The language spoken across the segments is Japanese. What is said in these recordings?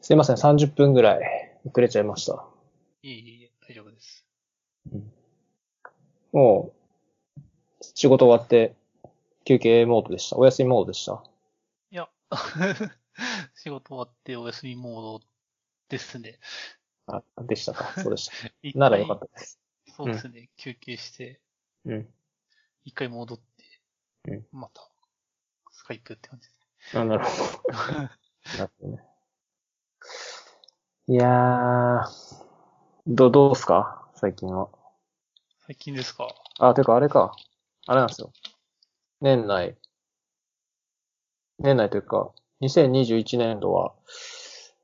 すいません、30分ぐらい遅れちゃいました。いえいえ、大丈夫です。もう、仕事終わって、休憩モードでした。お休みモードでした？いや、仕事終わってお休みモードですね。あ、でしたか。そうでした。ならよかったです。そうですね、休憩して、うん。一回戻って、うんまた、スカイプって感じですあなるほど。ね。なるほどね。いやー、ど、どうすか？最近は。最近ですか？あ、てかあれか。あれなんですよ。年内。年内というか、2021年度は、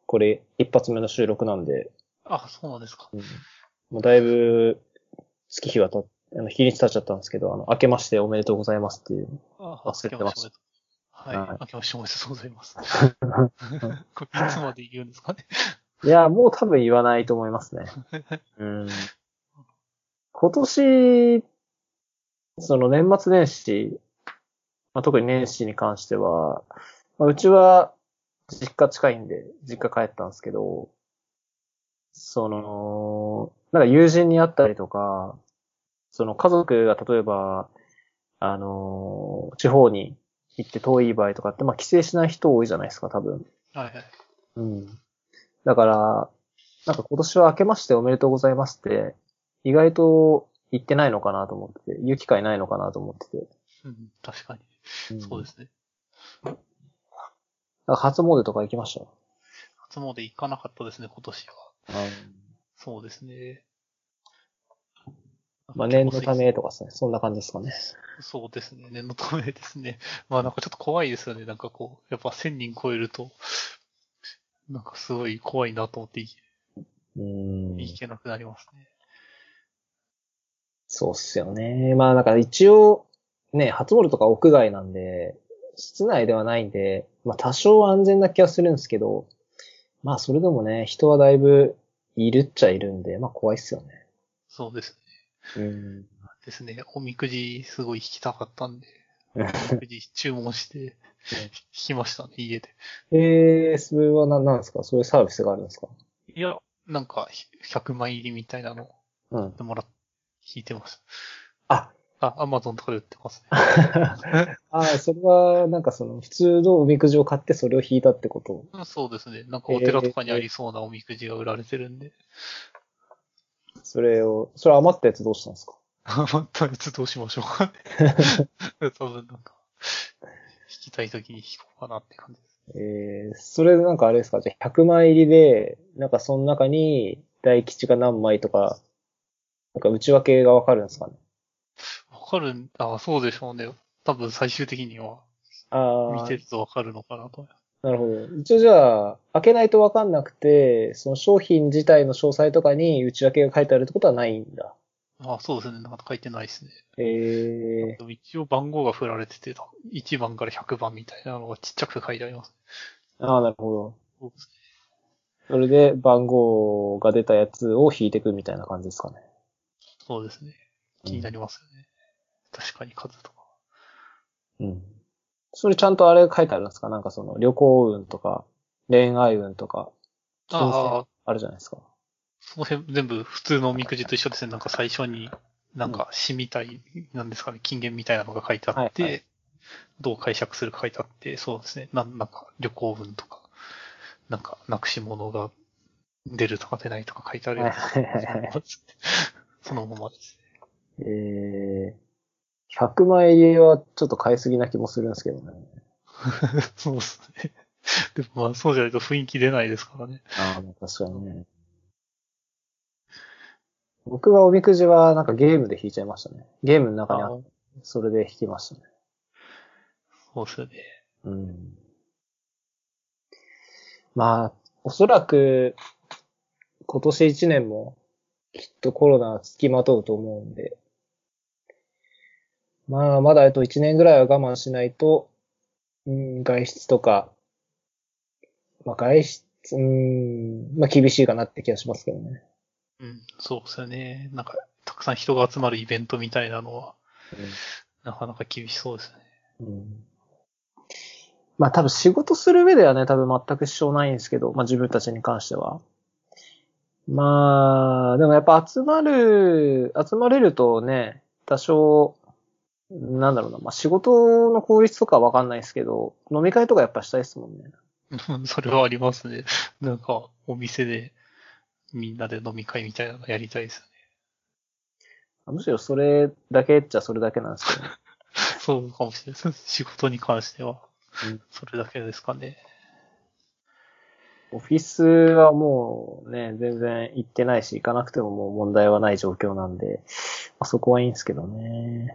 これ一発目の収録なんで、あ、そうなんですか。うんもうだいぶ月日はたっ、あの、日にち経っちゃったんですけど、あの、明けましておめでとうございますっていう。あ、忘れてましたはい。はい明けましておめでとうございます。これいつまで言うんですかね？いや、もう多分言わないと思いますね。うん。今年、その年末年始、まあ、特に年始に関しては、まあ、うちは実家近いんで、実家帰ったんですけど、その、なんか友人に会ったりとか、その家族が例えば、あの、地方に行って遠い場合とかって、まあ帰省しない人多いじゃないですか、多分。はいはい。うん。だから、なんか今年は明けましておめでとうございますって、意外と言ってないのかなと思ってて、言う機会ないのかなと思ってて。うん、確かに。うんそうですね。初詣とか行きまし初詣行かなかったですね、今年は。た。そうですね。まあ念のためとかですね、そんな感じですかね。そうですね。念のためですね。まあなんかちょっと怖いですよね。なんかこう、やっぱ1000人超えると、なんかすごい怖いなと思っていうん。いけなくなりますね。そうっすよね。まあだから一応、ね、初詣とか屋外なんで、室内ではないんで、まあ多少安全な気はするんですけど、まあそれでもね、人はだいぶいるっちゃいるんで、まあ怖いっすよね。そうですうん。ね。ですね。おみくじすごい引きたかったんで、うんおみくじ注文して、引きましたね、家で。えー、それはな、なんですか？そういうサービスがあるんですか？いや、なんか、100枚入りみたいなのうん。でもらっ、引いてます。あ、あ、アマゾンとかで売ってますね。あーそれは、なんかその、普通のおみくじを買ってそれを引いたってこと？うんそうですね。なんかお寺とかにありそうなおみくじが売られてるんで。それを、それ余ったやつどうしたんですか？余ったやつどうしましょうかね。多分なんか、引きたい時に引こうかなって感じです。えー、それなんかあれですか？じゃあ100枚入りで、なんかその中に大吉が何枚とか、なんか内訳がわかるんですかね？わかるん、あ、そうでしょうね。多分最終的にはああ見て、るとわかるのかなと。なるほど。一応じゃあ、開けないとわかんなくて、その商品自体の詳細とかに内訳が書いてあるってことはないんだ。あ、そうですね。なんか書いてないですね。えでも一応番号が振られてて、1番から100番みたいなのがちっちゃく書いてあります。ー、ああ、なるほど。そうですね。それで番号が出たやつを引いていくみたいな感じですかね。そうですね。気になりますよね。確かに数とか。うん。それちゃんとあれ書いてあるんですか？なんかその旅行運とか、恋愛運とか、金ああ銭あるじゃないですか。その辺全部普通のおみくじと一緒ですね。なんか最初に、なんか詩みたい、なんですかね、金言みたいなのが書いてあって、はいはどう解釈するか書いてあって、そうですね。なんなんか旅行運とか、なんかなくし物が出るとか出ないとか書いてあるようそのままですね。えー、100枚入りはちょっと買いすぎな気もするんですけどね。そうですね。でもまあそうじゃないと雰囲気出ないですからね。ああ確かにね。僕はおみくじはなんかゲームで引いちゃいましたね。ゲームの中にああって、それで引きましたね。そうですよね。うん。まあ、おそらく、今年一年も、きっとコロナは付きまとうと思うんで、まあ、まだあと一年ぐらいは我慢しないと、うん、外出とか、まあ外出、うん、まあ厳しいかなって気がしますけどね。うん、そうですよね。なんか、たくさん人が集まるイベントみたいなのは、なかなか厳しそうですね。うん。まあ多分仕事する上ではね、多分全く支障ないんですけど、まあ自分たちに関しては。まあ、でもやっぱ集まる、集まれるとね、多少、なんだろうな、まあ仕事の効率とかはわかんないですけど、飲み会とかやっぱしたいですもんね。う んそれはありますね。なんか、お店で、みんなで飲み会みたいなのやりたいですよね。むしろそれだけっちゃそれだけなんですけど、ね。そうかもしれないです。仕事に関してはうん。それだけですかね。オフィスはもうね、全然行ってないし、行かなくてももう問題はない状況なんで、まあ、そこはいいんですけどね。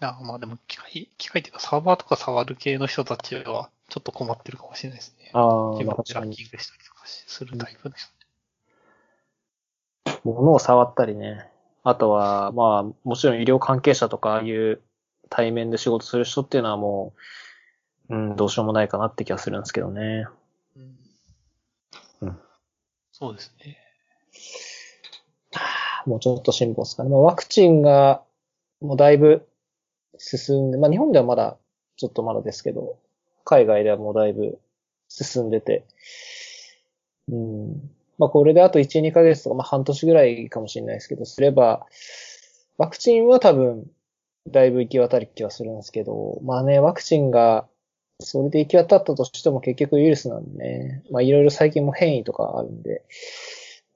あまあでも、機械、機械っていうかサーバーとか触る系の人たちは、ちょっと困ってるかもしれないですね。ああ、自分。でランキングしたりとかしするタイプの人。物を触ったりね。あとは、まあ、もちろん医療関係者とか、ああいう対面で仕事する人っていうのはもう、うん、どうしようもないかなって気がするんですけどね。うん。うんそうですね。もうちょっと辛抱ですかね。まあ、ワクチンが、もうだいぶ進んで、まあ日本ではまだ、ちょっとまだですけど、海外ではもうだいぶ進んでて、うん。まあこれであと1、2ヶ月とか、まあ半年ぐらいかもしれないですけど、すれば、ワクチンは多分、だいぶ行き渡る気はするんですけど、まあね、ワクチンが、それで行き渡ったとしても結局ウイルスなんでね、まあいろいろ最近も変異とかあるんで、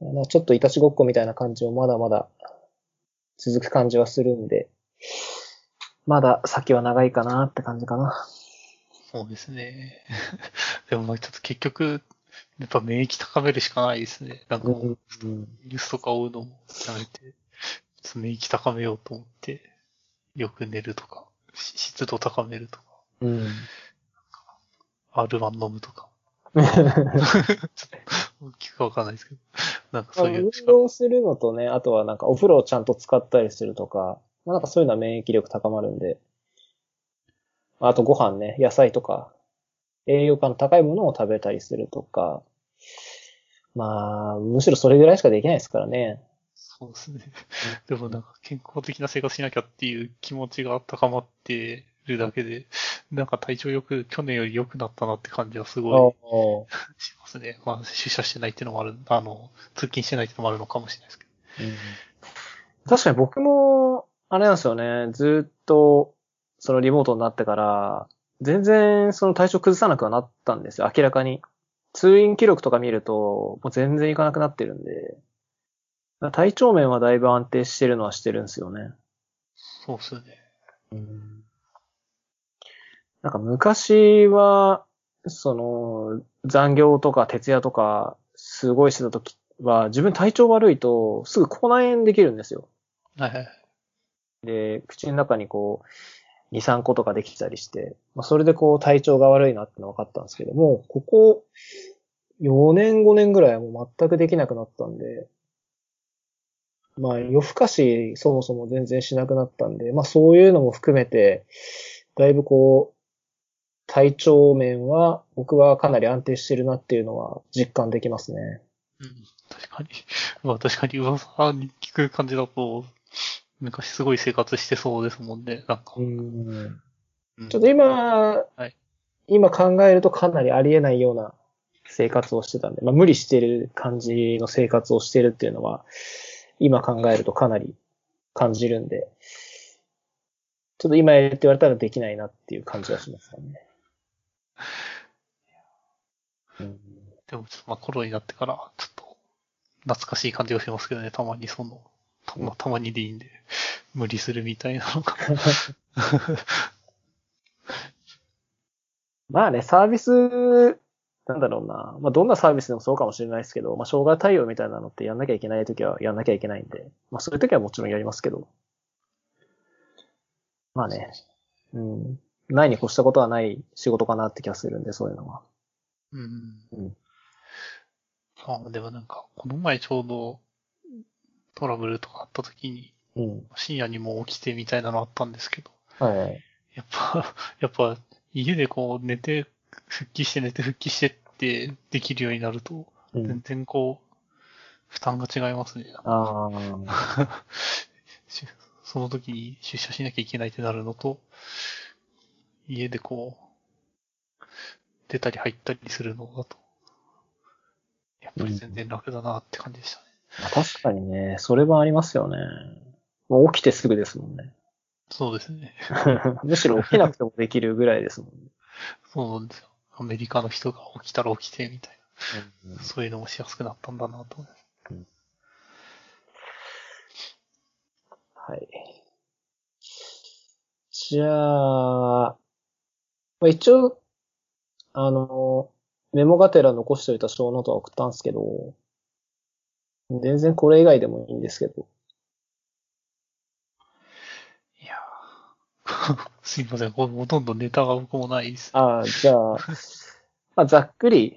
まあちょっといたちごっこみたいな感じもまだまだ続く感じはするんで、まだ先は長いかなって感じかな。そうですね。でもまあちょっと結局、やっぱ免疫高めるしかないですね。なんか、うん。ニュースとか追うのもやめて、免疫高めようと思って、よく寝るとか、し湿度高めるとか、うん。R1 飲むとか、ちょっと、聞くかわかんないですけど、なんかそういう運動するのとね、あとはなんかお風呂をちゃんと使ったりするとか、まあなんかそういうのは免疫力高まるんで、あとご飯ね、野菜とか、栄養価の高いものを食べたりするとか、まあ、むしろそれぐらいしかできないですからね。そうですね。でもなんか健康的な生活しなきゃっていう気持ちが高まってるだけで、なんか体調よく、去年より良くなったなって感じはすごおい しますね。まあ出社してないっていうのもある、あの、通勤してないっていうのもあるのかもしれないですけど。うん確かに僕も、あれなんですよね、ずっと、そのリモートになってから、全然その体調崩さなくはなったんですよ、明らかに。通院記録とか見ると、もう全然いかなくなってるんで、体調面はだいぶ安定してるのはしてるんですよね。そうっすね。なんか昔は、その、残業とか徹夜とか、すごいしてた時は、自分体調悪いと、すぐ口内炎できるんですよ。はいはい。で、口の中にこう、2、3個とかできたりして、まあ、それでこう体調が悪いなってのは分かったんですけども、ここ4年5年ぐらいはもう全くできなくなったんで、まあ夜更かしそもそも全然しなくなったんで、まあそういうのも含めて、だいぶこう、体調面は僕はかなり安定してるなっていうのは実感できますね。うん、確かに。まあ確かに噂に聞く感じだと、昔すごい生活してそうですもんね。なんか。うんうんちょっと今、はい今考えるとかなりありえないような生活をしてたんで、まあ無理してる感じの生活をしてるっていうのは、今考えるとかなり感じるんで、ちょっと今やれって言われたらできないなっていう感じはしますかね。うんでもちょっとまあコロナになってから、ちょっと懐かしい感じがしますけどね、たまにその、たまたまにでいいんで、無理するみたいなのが。まあね、サービス、なんだろうな。まあどんなサービスでもそうかもしれないですけど、まあ障害対応みたいなのってやんなきゃいけないときはやんなきゃいけないんで、まあそういうときはもちろんやりますけど。まあね、うん。ないに越したことはない仕事かなって気がするんで、そういうのは。うん。うんああ、でもなんか、この前ちょうどトラブルとかあった時に、うん。深夜にも起きてみたいなのあったんですけど、はい。やっぱ、やっぱ、家でこう寝て、復帰して寝て復帰してってできるようになると、全うん。然こう、負担が違いますね。ああ。し その時に出社しなきゃいけないってなるのと、家でこう、出たり入ったりするのだと、やっぱり全然楽だなって感じでしたね。確かにね、それはありますよね。もう起きてすぐですもんね。そうですね。むしろ起きなくてもできるぐらいですもんね。そうなんですよ。アメリカの人が起きたら起きてみたいうんな。そういうのもしやすくなったんだなと思います。はい。じゃあ、まあ、一応、あの、メモがてら残しておいた小ノートは送ったんですけど、全然これ以外でもいいんですけど。いやー すいません。ほほとんどネタが僕もないです。ああ、じゃあ、まあ、ざっくり、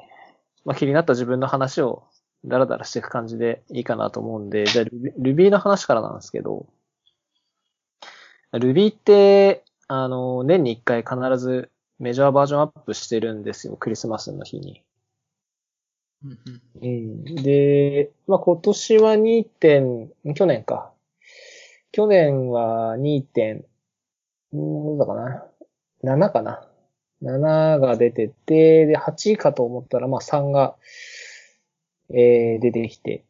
まあ、気になった自分の話をダラダラしていく感じでいいかなと思うんで、じゃあ Ruby の話からなんですけど、Ruby って、あの、年に一回必ずメジャーバージョンアップしてるんですよ、クリスマスの日に。うんうんうん。で、まあ、今年は2点、去年か。去年は2点、んーどうだかな。7かな。7が出てて、で、8かと思ったら、まあ、3が、えー、出てきて、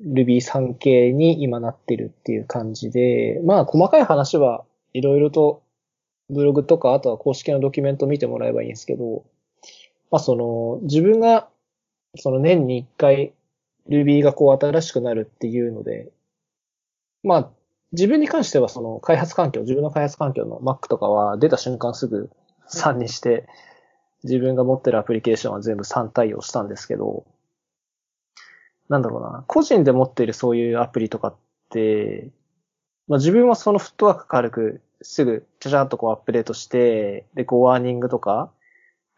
Ruby3 系に今なってるっていう感じで、まあ、細かい話はいろいろと、ブログとか、あとは公式のドキュメント見てもらえばいいんですけど、まあ、その、自分がその年に一回 Ruby がこう新しくなるっていうので、まあ、自分に関してはその開発環境、自分の開発環境の Mac とかは出た瞬間すぐ3にして、自分が持ってるアプリケーションは全部3対応したんですけど、なんだろうな、個人で持っているそういうアプリとかって、まあ自分はそのフットワーク軽くすぐちゃちゃっとこうアップデートして、で、こうワーニングとか、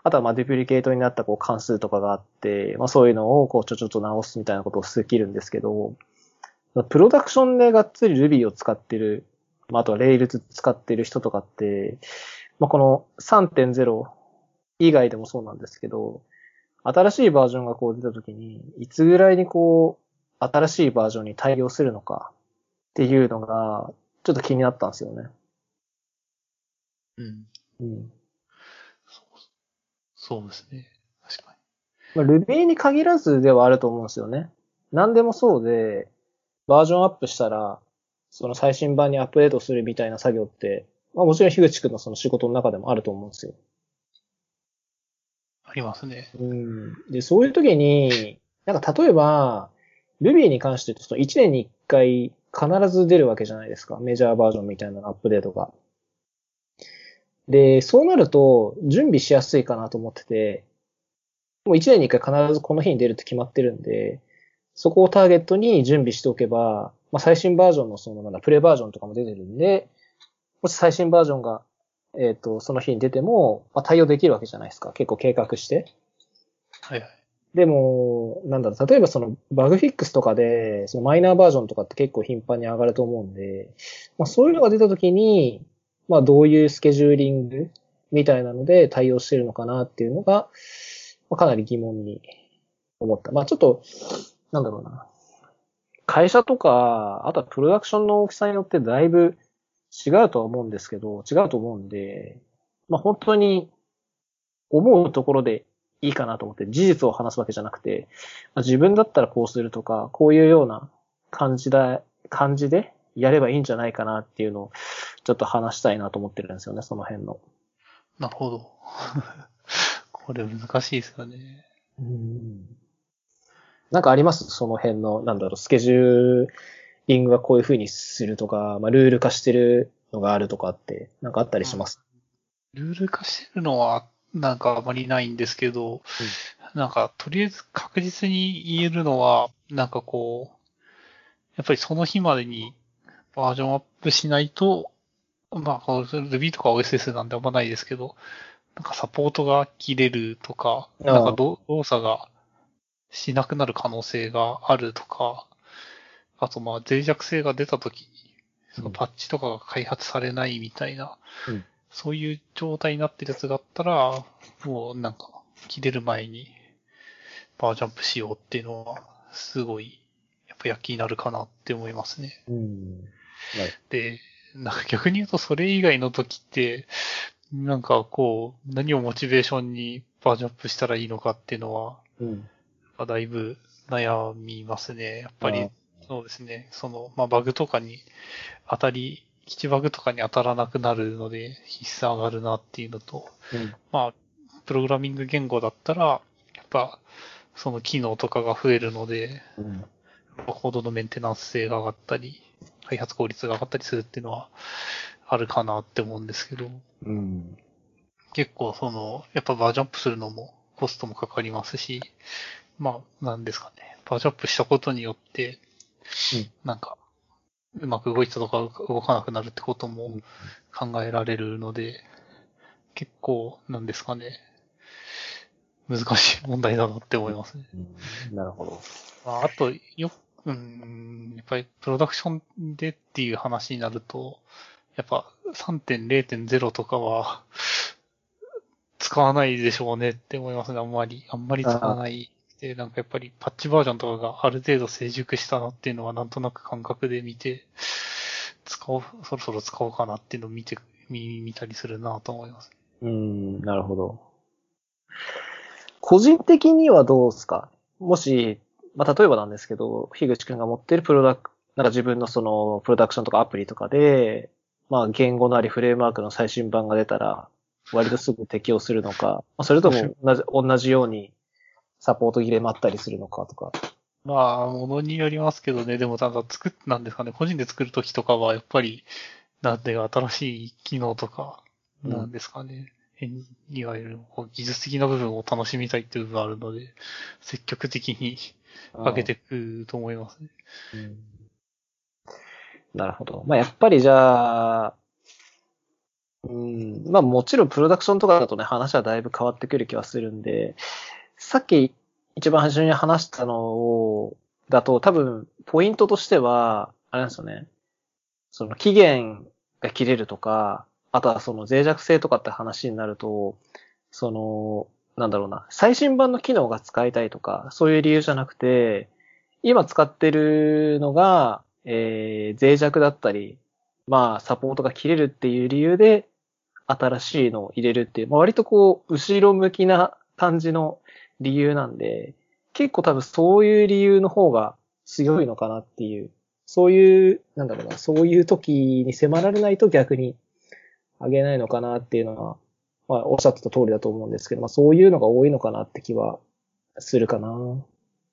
あとはまあデュプリケートになったこう関数とかがあって、まあそういうのをこうちょちょっと直すみたいなことをできるんですけど、プロダクションでがっつり Ruby を使ってる、まああとは Rails 使ってる人とかって、まあこの3.0以外でもそうなんですけど、新しいバージョンがこう出た時に、いつぐらいにこう、新しいバージョンに対応するのかっていうのが、ちょっと気になったんですよね。うん。うん。そうですね。確かまあ、Ruby に限らずではあると思うんですよね。何でもそうで、バージョンアップしたら、その最新版にアップデートするみたいな作業って、まあもちろん樋口くんのその仕事の中でもあると思うんですよ。に。ありますね。うん。で、そういう時に、なんか例えば、Ruby に関して言うと、その1年に1回必ず出るわけじゃないですか。メジャーバージョンみたいなアップデートが。で、そうなると、準備しやすいかなと思ってて、もう1年に1回必ずこの日に出るって決まってるんで、そこをターゲットに準備しておけば、まあ、最新バージョンのそのなんだ、プレバージョンとかも出てるんで、もし最新バージョンが、えっ、と、その日に出ても、まあ、対応できるわけじゃないですか。結構計画して。はいはい。でも、なんだろう、例えばそのバグフィックスとかで、そのマイナーバージョンとかって結構頻繁に上がると思うんで、まあそういうのが出たときに、まあどういうスケジューリングみたいなので対応してるのかなっていうのが、まあ、かなり疑問に思った。まあちょっと、なんだろうな。会社とか、あとはプロダクションの大きさによってだいぶ違うとは思うんですけど、違うと思うんで、まあ本当に思うところでいいかなと思って、事実を話すわけじゃなくて、まあ自分だったらこうするとか、こういうような感じだ、感じでやればいいんじゃないかなっていうのを、ちょっと話したいなと思ってるんですよね、その辺の。なるほど。これ難しいですよね。うんなんかあります？その辺の、なんだろう、スケジューリングはこういう風にするとか、まあ、ルール化してるのがあるとかって、なんかあったりします、ルール化してるのは、なんかあまりないんですけど、なんか、とりあえず確実に言えるのは、なんかこう、やっぱりその日までにバージョンアップしないと、まあ、Ruby とか OSS なんであんまないですけど、なんかサポートが切れるとか、なんかど動作がしなくなる可能性があるとか、あとまあ脆弱性が出た時に、そのパッチとかが開発されないみたいな、うんそういう状態になってるやつがあったら、もうなんか切れる前にバージョンアップしようっていうのは、すごい、やっぱ躍起になるかなって思いますね。うん。で、なんか逆に言うとそれ以外の時って、なんかこう、何をモチベーションにバージョンアップしたらいいのかっていうのは、うん。まあだいぶ悩みますね。やっぱりそうですね。その、まあ、バグとかに当たり、基地バグとかに当たらなくなるので、必須上がるなっていうのと、うん。まあ、プログラミング言語だったら、やっぱ、その機能とかが増えるので、うん。コードのメンテナンス性が上がったり、開発効率が上がったりするっていうのはあるかなって思うんですけど、うん。結構その、やっぱバージョンアップするのもコストもかかりますし、まあ、なんですかね。バージョンアップしたことによって、うんなんか、うまく動いたとか動かなくなるってこともうん考えられるので、結構、なんですかね。難しい問題だなって思いますね。うんなるほど。まあ、あと、よ、うん、やっぱりプロダクションでっていう話になると、やっぱ3.0.0とかは、使わないでしょうねって思いますね。あんまり、あんまり使わない。で、なんかやっぱりパッチバージョンとかがある程度成熟したなっていうのはなんとなく感覚で見て、使おう、そろそろ使おうかなっていうのを見て、見、見たりするなと思います。うん、なるほど。個人的にはどうですか？もし、まあ、例えばなんですけど、樋口くんが持ってるプロダク、なんか自分のその、プロダクションとかアプリとかで、まあ、言語なりフレームワークの最新版が出たら、割とすぐ適用するのか、まあそれとも同じ、同じようにサポート切れ待ったりするのかとか。まあ、ものによりますけどね、でもただ作っ、なんですかね、個人で作るときとかは、やっぱり、なんで新しい機能とか、うん。なんですかね、変いわゆる技術的な部分を楽しみたいっていう部分があるので、積極的に上げていくと思いますね。うん。なるほど。まあ、やっぱりじゃあ、うん、まあもちろんプロダクションとかだとね、話はだいぶ変わってくる気はするんで、さっき一番初めに話したのを、だと多分、ポイントとしては、あれなんですよね。その期限が切れるとか、あとはその脆弱性とかって話になると、その、なんだろうな、最新版の機能が使いたいとか、そういう理由じゃなくて、今使ってるのが、えー、脆弱だったり、まあ、サポートが切れるっていう理由で、新しいのを入れるっていう、まあ、割とこう、後ろ向きな感じの理由なんで、結構多分そういう理由の方が強いのかなっていう、そういう、なんだろうな、そういう時に迫られないと逆にあげないのかなっていうのは、まあ、おっしゃってた通りだと思うんですけど、まあ、そういうのが多いのかなって気はするかな。う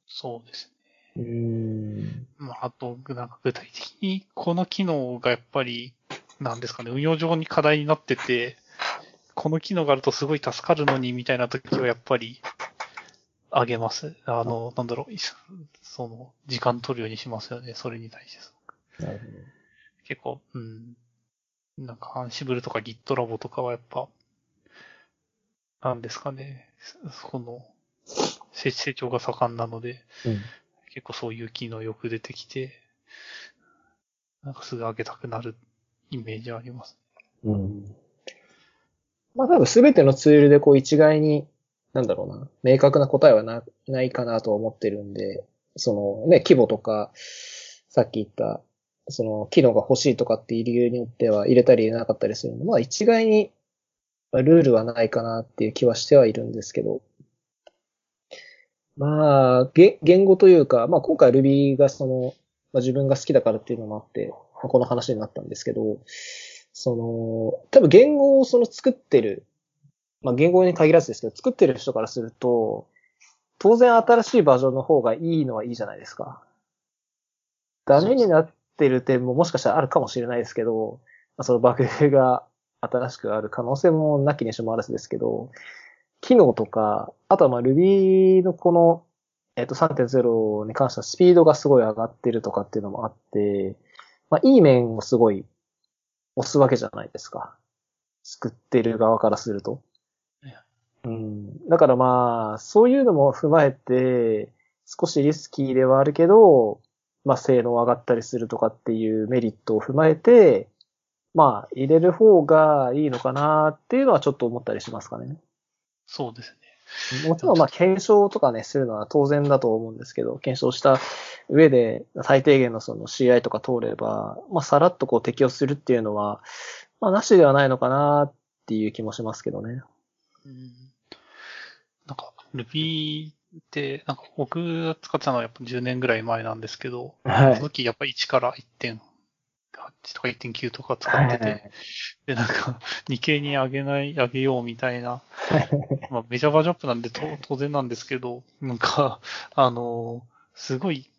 そうですーん。まあ、あと、なんか具体的にこの機能がやっぱり、なんですかね、運用上に課題になってて、この機能があるとすごい助かるのにみたいな時はやっぱり、あげます。あの、なんだろう、いその、時間取るようにしますよね、それに対して。なる結構、うん。なんか、アンシブルとか Git ラボとかはやっぱ、なんですかね、その、成成長が盛んなので、ほど。うん。結構そういう機能よく出てきて、なんかすぐ上げたくなるイメージあります。うん。まあ多分すべてのツールでこう一概に、なんだろうな、明確な答えはな、ないかなと思ってるんで、そのね、規模とか、さっき言った、その機能が欲しいとかっていう理由によっては入れたり入れなかったりするので、まあ一概にルールはないかなっていう気はしてはいるんですけど、まあ、言語というか、まあ今回 Ruby がその、まあ自分が好きだからっていうのもあって、この話になったんですけど、その、多分言語をその作ってる、まあ言語に限らずですけど、作ってる人からすると、当然新しいバージョンの方がいいのはいいじゃないですか。ダメになってる点ももしかしたらあるかもしれないですけど、まあ、そのバグが新しくある可能性もなきにしもあらずですけど、機能とか、あとはまあ Ruby のこの、えっ、と3.0に関してはスピードがすごい上がってるとかっていうのもあって、まあいい面をすごい押すわけじゃないですか。作ってる側からすると。うん。だからまあ、そういうのも踏まえて、少しリスキーではあるけど、まあ性能上がったりするとかっていうメリットを踏まえて、まあ入れる方がいいのかなっていうのはちょっと思ったりしますかね。そうですね。もちろんまあ検証とかね、するのは当然だと思うんですけど、検証した上で最低限のその CI とか通れば、まあさらっとこう適用するっていうのは、まあなしではないのかなっていう気もしますけどね。うんなんか Ruby って、なんか僕が使ってたのはやっぱ10年ぐらい前なんですけど、はい。その時やっぱ1から1.8とか1.9とか使ってて、はいはいで、なんか、2系に上げない、上げようみたいな、まあ、メジャーバージョンアップなんでと当然なんですけど、なんか、あの、すごい、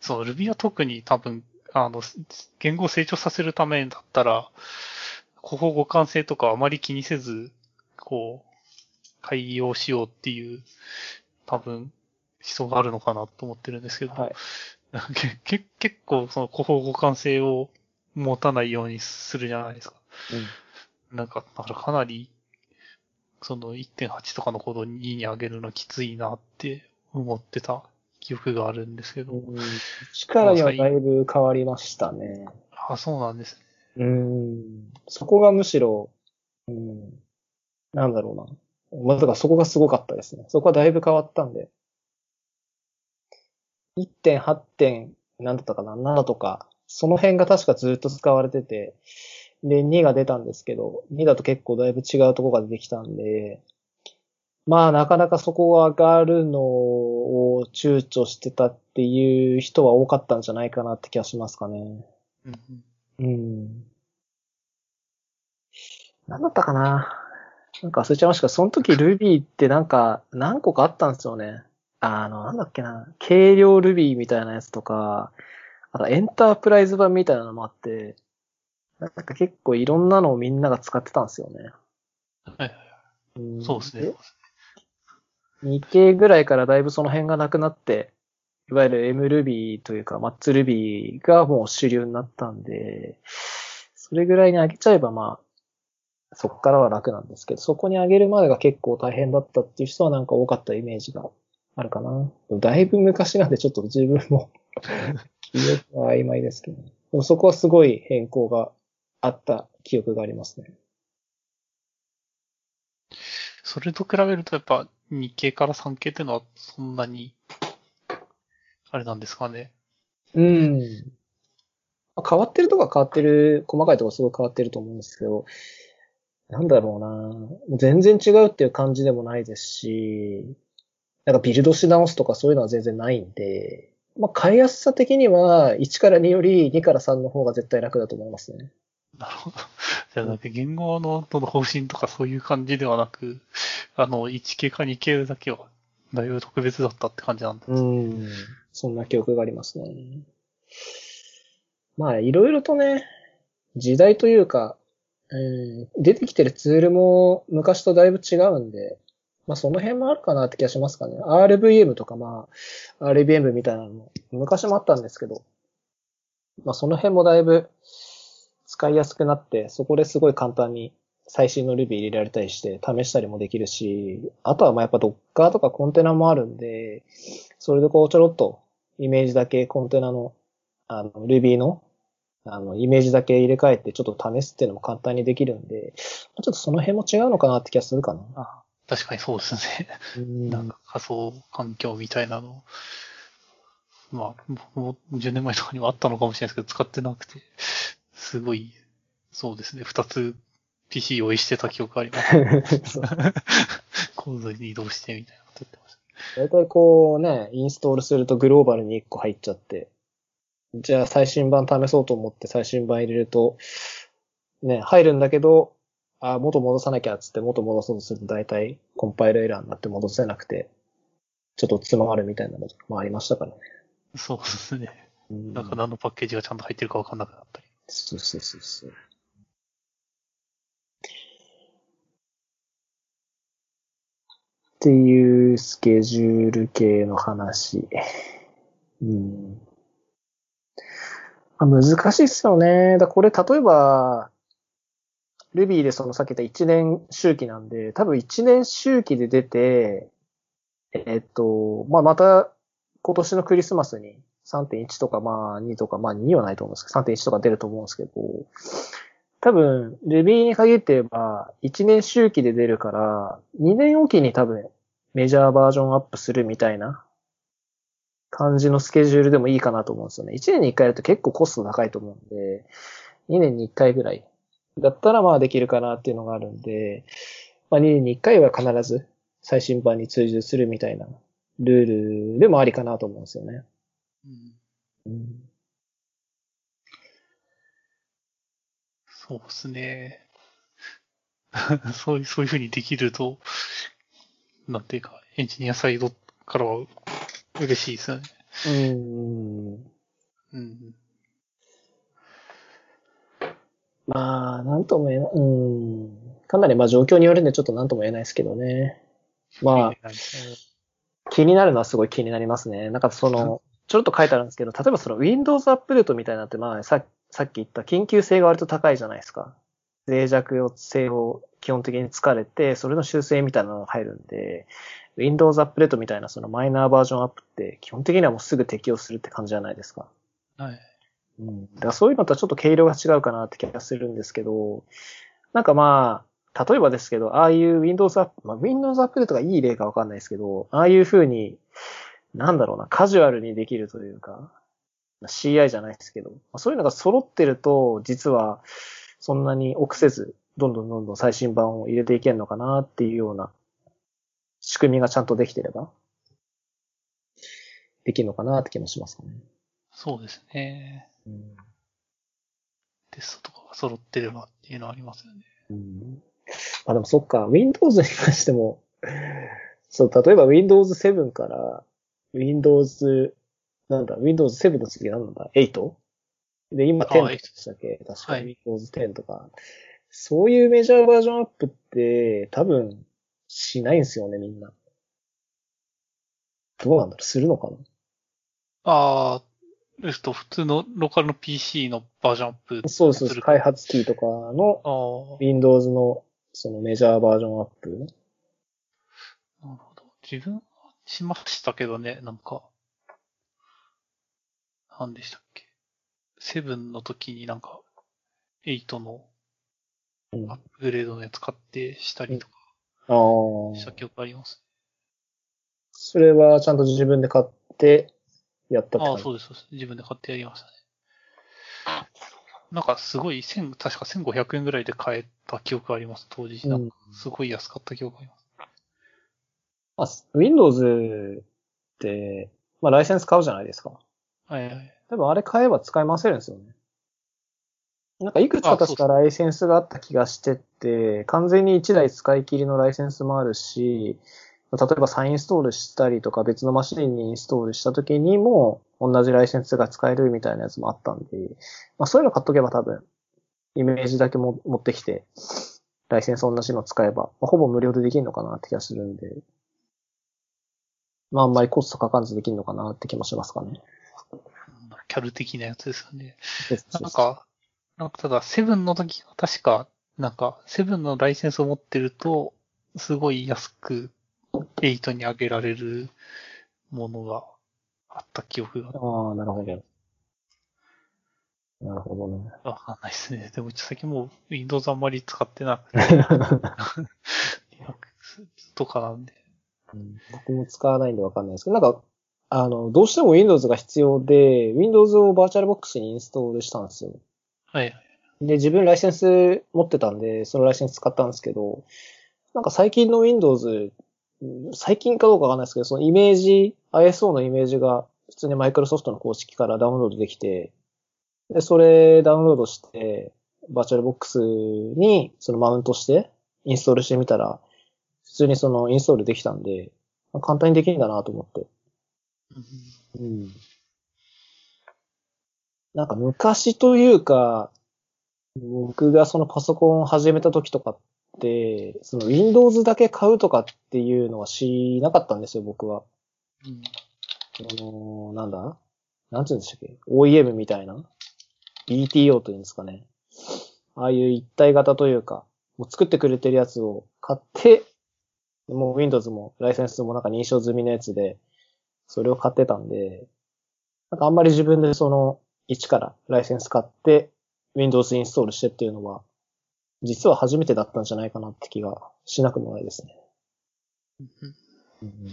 そう、Ruby は特に多分、あの、言語を成長させるためだったら、ここ互換性とかあまり気にせず、こう、改用しようっていう、多分、思想があるのかなと思ってるんですけど、はい。けけ結構その個包互換性を持たないようにするじゃないですか。なんか、だからかなり、その1.8とかのコードを2に上げるのきついなって思ってた記憶があるんですけど。うん。力にはだいぶ変わりましたね。あ、そうなんですね。うん。そこがむしろ、うん。なんだろうな。まあ、だからそこがすごかったですね。そこはだいぶ変わったんで。1.8点、なんだったかな ?7 とか、その辺が確かずっと使われてて、で、2が出たんですけど、2だと結構だいぶ違うところが出てきたんで、まあなかなかそこが上がるのを躊躇してたっていう人は多かったんじゃないかなって気がしますかね。うんうん。なんだったかななんか忘れちゃいましたけど、その時 Ruby ってなんか何個かあったんですよね。あの、なんだっけな、軽量 Ruby みたいなやつとか、あとエンタープライズ版みたいなのもあって、なんか結構いろんなのをみんなが使ってたんですよね。はいはいうんそうですね。2系ぐらいからだいぶその辺がなくなって、いわゆる MRuby というか MatsRuby がもう主流になったんで、それぐらいに上げちゃえばまあ、そこからは楽なんですけど、そこに上げるまでが結構大変だったっていう人はなんか多かったイメージがあるかな。だいぶ昔なんでちょっと自分も 記憶は曖昧ですけど、でもそこはすごい変更があった記憶がありますね。それと比べるとやっぱ2系から3系っていうのはそんなに、あれなんですかね。うん。まあ変わってるとこは変わってる、細かいとこすごい変わってると思うんですけど、なんだろうな全然違うっていう感じでもないですし、なんかビルドし直すとかそういうのは全然ないんで、まあ変えやすさ的には1から2より2から3の方が絶対楽だと思いますね。なるほど。じゃあなんか言語のその方針とかそういう感じではなく、あの、1系か2系だけはだいぶ特別だったって感じなんだ。うん。そんな記憶がありますね。まあ、いろいろとね、時代というか、うん、出てきてるツールも昔とだいぶ違うんで、まあその辺もあるかなって気がしますかね。RVM とかまあ、RVM みたいなのも昔もあったんですけど、まあその辺もだいぶ使いやすくなって、そこですごい簡単に最新の Ruby 入れられたりして試したりもできるし、あとはまあやっぱ Docker とかコンテナもあるんで、それでこうちょろっとイメージだけコンテナの、あの Ruby のあの、イメージだけ入れ替えてちょっと試すっていうのも簡単にできるんで、ちょっとその辺も違うのかなって気がするかな。あ確かにそうですね。うんなんか仮想環境みたいなの、まあ、僕も10年前とかにはあったのかもしれないですけど、使ってなくて、すごい、そうですね、2つ PC 用意してた記憶あります。コードに移動してみたいなことやってました。大体こうね、インストールするとグローバルに1個入っちゃって、じゃあ最新版試そうと思って最新版入れると、ね、入るんだけど、あ、元戻さなきゃっつって元戻そうとすると大体コンパイルエラーになって戻せなくて、ちょっとつままるみたいなのもありましたからね。そうですね。うんなんか何のパッケージがちゃんと入ってるかわかんなくなったり。そうそうそうそう。っていうスケジュール系の話。うん。難しいっすよね。だこれ例えば、Ruby でそのさっき言った1年周期なんで、多分1年周期で出て、えっと、まあ、また今年のクリスマスに3.1とかまあ2とか、まあ2はないと思うんですけど、3.1とか出ると思うんですけど、多分 Ruby に限って言えば1年周期で出るから、2年おきに多分メジャーバージョンアップするみたいな感じのスケジュールでもいいかなと思うんですよね。1年に1回やると結構コスト高いと思うんで、2年に1回ぐらいだったらまあできるかなっていうのがあるんで、まあ2年に1回は必ず最新版に追従するみたいなルールでもありかなと思うんですよね。うん。うん、そうですね。そういう、そういう風にできると、なんていうか、エンジニアサイドからは嬉しいですよね。うん。うん。まあ、なんとも言えない。うん。かなりまあ状況によるんでちょっとなんとも言えないですけどね。まあ、気になるのはすごい気になりますね。なんかその、ちょっと書いてあるんですけど、例えばその Windows アップデートみたいなのって、まあささっき言った緊急性が割と高いじゃないですか。脆弱性を基本的に疲れて、それの修正みたいなのが入るんで、Windows アップデートみたいなそのマイナーバージョンアップって基本的にはもうすぐ適用するって感じじゃないですか。はい。うん。だからそういうのとはちょっと毛色が違うかなって気がするんですけど、なんかまあ、例えばですけど、ああいう Windows アップ、まあ Windows アップデートがいい例かわかんないですけど、ああいう風に、なんだろうな、カジュアルにできるというか、まあ CI じゃないですけど、まあそういうのが揃ってると、実はそんなに臆せず、どんどんどんどん最新版を入れていけるのかなっていうような仕組みがちゃんとできてれば、できるのかなって気もしますかね。そうですね。うんテストとかが揃ってればっていうのはありますよね。うんあ、でもそっか、Windows に関しても、そう、例えば Windows 7から Windows、なんだ、Windows 7の次なんだ ?8? で、今あ10でしたっけ？確かはい Windows 10とか。そういうメジャーバージョンアップって多分しないんですよね、みんな。どうなんだろうするのかな？ああ、えっと、普通のローカルの PC のバージョンアップそうそうそう、開発キーとかの Windows のそのメジャーバージョンアップ。なるほど。自分はしましたけどね、なんか、何でしたっけ？セブンの時になんか、8のうん、あアップグレードのやつ買ってしたりとかあー。した記憶あります。それはちゃんと自分で買ってやったってああ。そうです、そうです。自分で買ってやりましたね。なんかすごい、千確か1500円ぐらいで買えた記憶あります、当時。なんかすごい安かった記憶あります。まあ、Windows って、まあ、ライセンス買うじゃないですか。はいはい。多分あれ買えば使い回せるんですよね。なんかいくつか確かライセンスがあった気がしてて、完全に1台使い切りのライセンスもあるし、例えば再インストールしたりとか別のマシンにインストールした時にも同じライセンスが使えるみたいなやつもあったんで、まあそういうの買っとけば多分イメージだけも持ってきて、ライセンス同じの使えば、まあほぼ無料でできるのかなって気がするんで、まああんまりコストかかんずできるのかなって気もしますかね。キャル的なやつですよね。なんか、なんかただ、セブンの時は確か、なんか、セブンのライセンスを持ってると、すごい安く、8に上げられるものがあった記憶がああ、なるほど。なるほどね。わかんないですね。でも、最近もう Windows あんまり使ってなくて、とかなんで。うん僕も使わないんでわかんないですけど、なんか、あの、どうしても Windows が必要で、Windows を VirtualBox にインストールしたんですよ。はい。で、自分ライセンス持ってたんで、そのライセンス使ったんですけど、なんか最近の Windows、うん最近かどうかわかんないですけど、そのイメージ、ISO のイメージが普通にマイクロソフトの公式からダウンロードできて、で、それダウンロードして、 VirtualBox にそのマウントしてインストールしてみたら、普通にそのインストールできたんで、まあ簡単にできるんだなと思って。うんうん。なんか昔というか、僕がそのパソコンを始めた時とかって、その Windows だけ買うとかっていうのはしなかったんですよ、僕は。うんあのーなんだ？なんて言うんでしたっけ ?OEM みたいな ?BTO というんですかね。ああいう一体型というか、もう作ってくれてるやつを買って、もう Windows もライセンスもなんか認証済みのやつで、それを買ってたんで、なんかあんまり自分でその一からライセンス買って Windows インストールしてっていうのは、実は初めてだったんじゃないかなって気がしなくもないですね。うん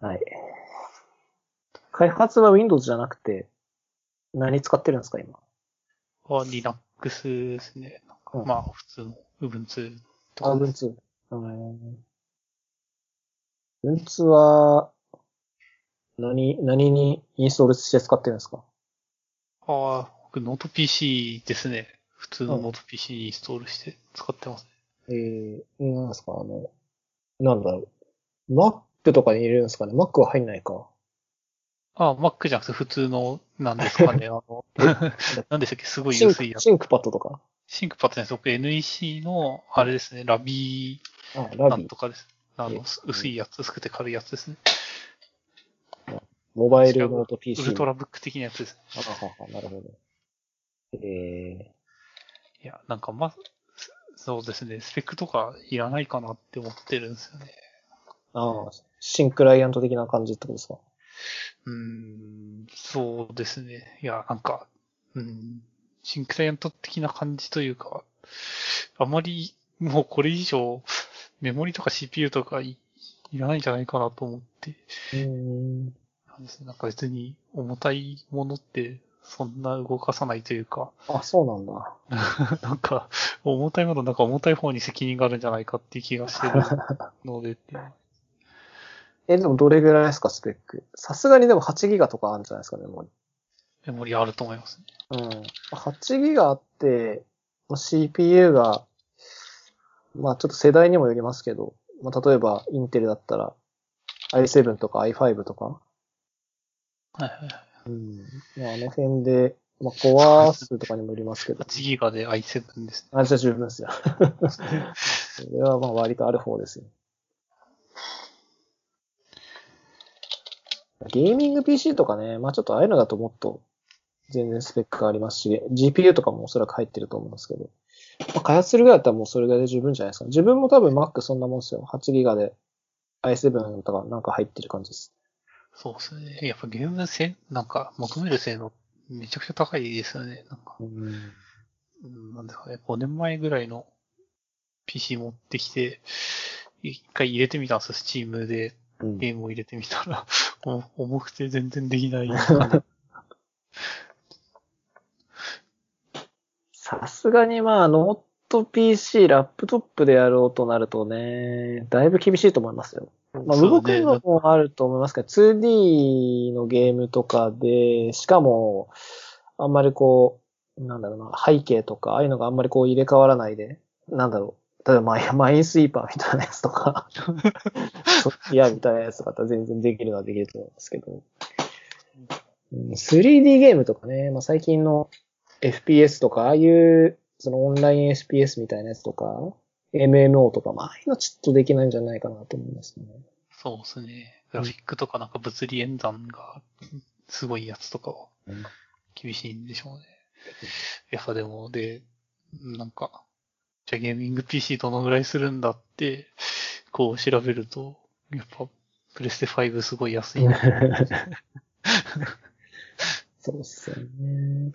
はい。開発は Windows じゃなくて、何使ってるんですか、今？は Linux ですね。うんまあ普通の Ubuntu とあ、か。文通。うん。 Ubuntu は、何、何にインストールして使ってるんですか？ああ、僕ノート PC ですね。普通のノート PC にインストールして使ってますね。えー、なんですか？あの、なんだろう。Mac とかに入れるんですかね ?Mac は入んないか。ああ、Mac じゃなくて普通の、なんですかね。あの、なんでしたっけ？すごい薄いやつ。 ThinkPad とか？ ThinkPad じゃないです。僕 NEC の、あれですね、 LAVIE。なんとかです。あえの、薄いやつ、薄くて軽いやつですね。モバイルノート PC。ウルトラブック的なやつですね。あはは、なるほど。えいや、なんかま、そうですね、スペックとかいらないかなって思ってるんですよね。ー、ああ、新クライアント的な感じってことですか？うーん、そうですね。いや、なんか、うん、新クライアント的な感じというか、あまり、もうこれ以上、メモリとか CPU とかいいらないんじゃないかなと思って、うーん。なんですね。なんか別に重たいものって、そんな動かさないというか、あ、そうなんだ。なんか、重たいもの、なんか重たい方に責任があるんじゃないかっていう気がしてるのでって。え、でもどれぐらいですか、スペック？さすがにでも8ギガとかあるんじゃないですかね、もう。メモリあると思いますね。うん。8ギガあって、まあ CPU が、まあちょっと世代にもよりますけど、まあ例えばインテルだったら i7 とか i5 とか、はいはいはい。うん。まああの辺で、まあコア数とかにもよりますけど、8ギガで i7 ですね。あ、じゃあ十分ですよ。それはまあ割とある方ですよ。ゲーミング PC とかね、まあちょっとああいうのだともっと全然スペックがありますし、GPU とかもおそらく入ってると思うんですけど、まあ、開発するぐらいだったらもうそれぐらいで十分じゃないですか。自分も多分 Mac そんなもんですよ。8ギガで i7 とかなんか入ってる感じです。そうですね。やっぱゲームの性、なんか求める性能めちゃくちゃ高いですよね。なんか、うん。うんなんですかね。5年前ぐらいの PC 持ってきて、一回入れてみたんですよ。Steam でうんゲームを入れてみたら、お重くて全然できない 感じ。さすがにまあ、ノート PC、ラップトップでやろうとなるとね、だいぶ厳しいと思いますよ。まあ、動くのもあると思いますけど、2D のゲームとかで、しかも、あんまりこう、なんだろうな、背景とか、ああいうのがあんまりこう入れ替わらないで、なんだろう、例えばマイマインスイーパーみたいなやつとか、ソフトウェアみたいなやつとか全然できるのはできると思いますけど、うん 3D ゲームとかね、まあ、最近の FPS とか、ああいう、そのオンライン SPS みたいなやつとか、MMO とか、まあ、ああいうのちょっとできないんじゃないかなと思いますね。そうですね。グラフィックとかなんか物理演算がすごいやつとかはうん厳しいんでしょうね。やっぱでも、で、なんか、じゃあゲーミング PC どのぐらいするんだって、こう調べると、やっぱ、プレステ5すごい安いな。そうっすよね。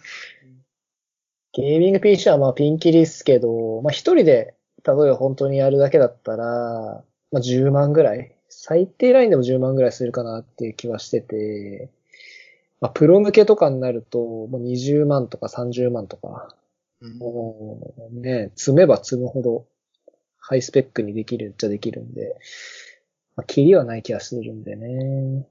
ゲーミング PC はまあピンキリっすけど、まあ一人で、例えば本当にやるだけだったら、まあ10万ぐらい。最低ラインでも10万ぐらいするかなっていう気はしてて、まあプロ向けとかになると、もう20万とか30万とか、うんもうね、積めば積むほど、ハイスペックにできるっちゃできるんで、まあ、キリはない気がするんでね。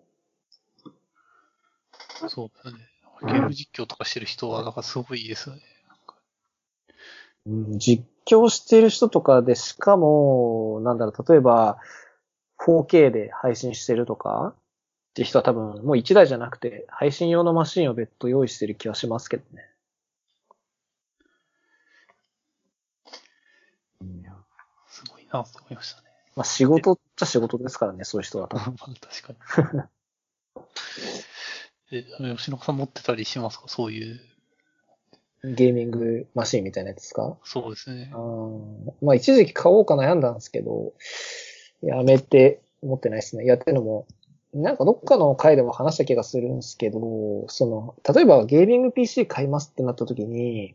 そうだね。ゲーム実況とかしてる人は、なんかすごいですよね。うん実況してる人とかで、しかも、なんだろう、例えば、4K で配信してるとか、って人は多分、もう1台じゃなくて、配信用のマシンを別途用意してる気はしますけどね。すごいなと思いましたね。まあ仕事っちゃ仕事ですからね、そういう人は多分。ま あ確かに。え、吉野さん持ってたりしますか？そういう。ゲーミングマシンみたいなやつですか？そうですねあ。ーまあ一時期買おうか悩んだんですけど、やめて思ってないですね。やってるのも、なんかどっかの回でも話した気がするんですけど、その、例えばゲーミング PC 買いますってなった時に、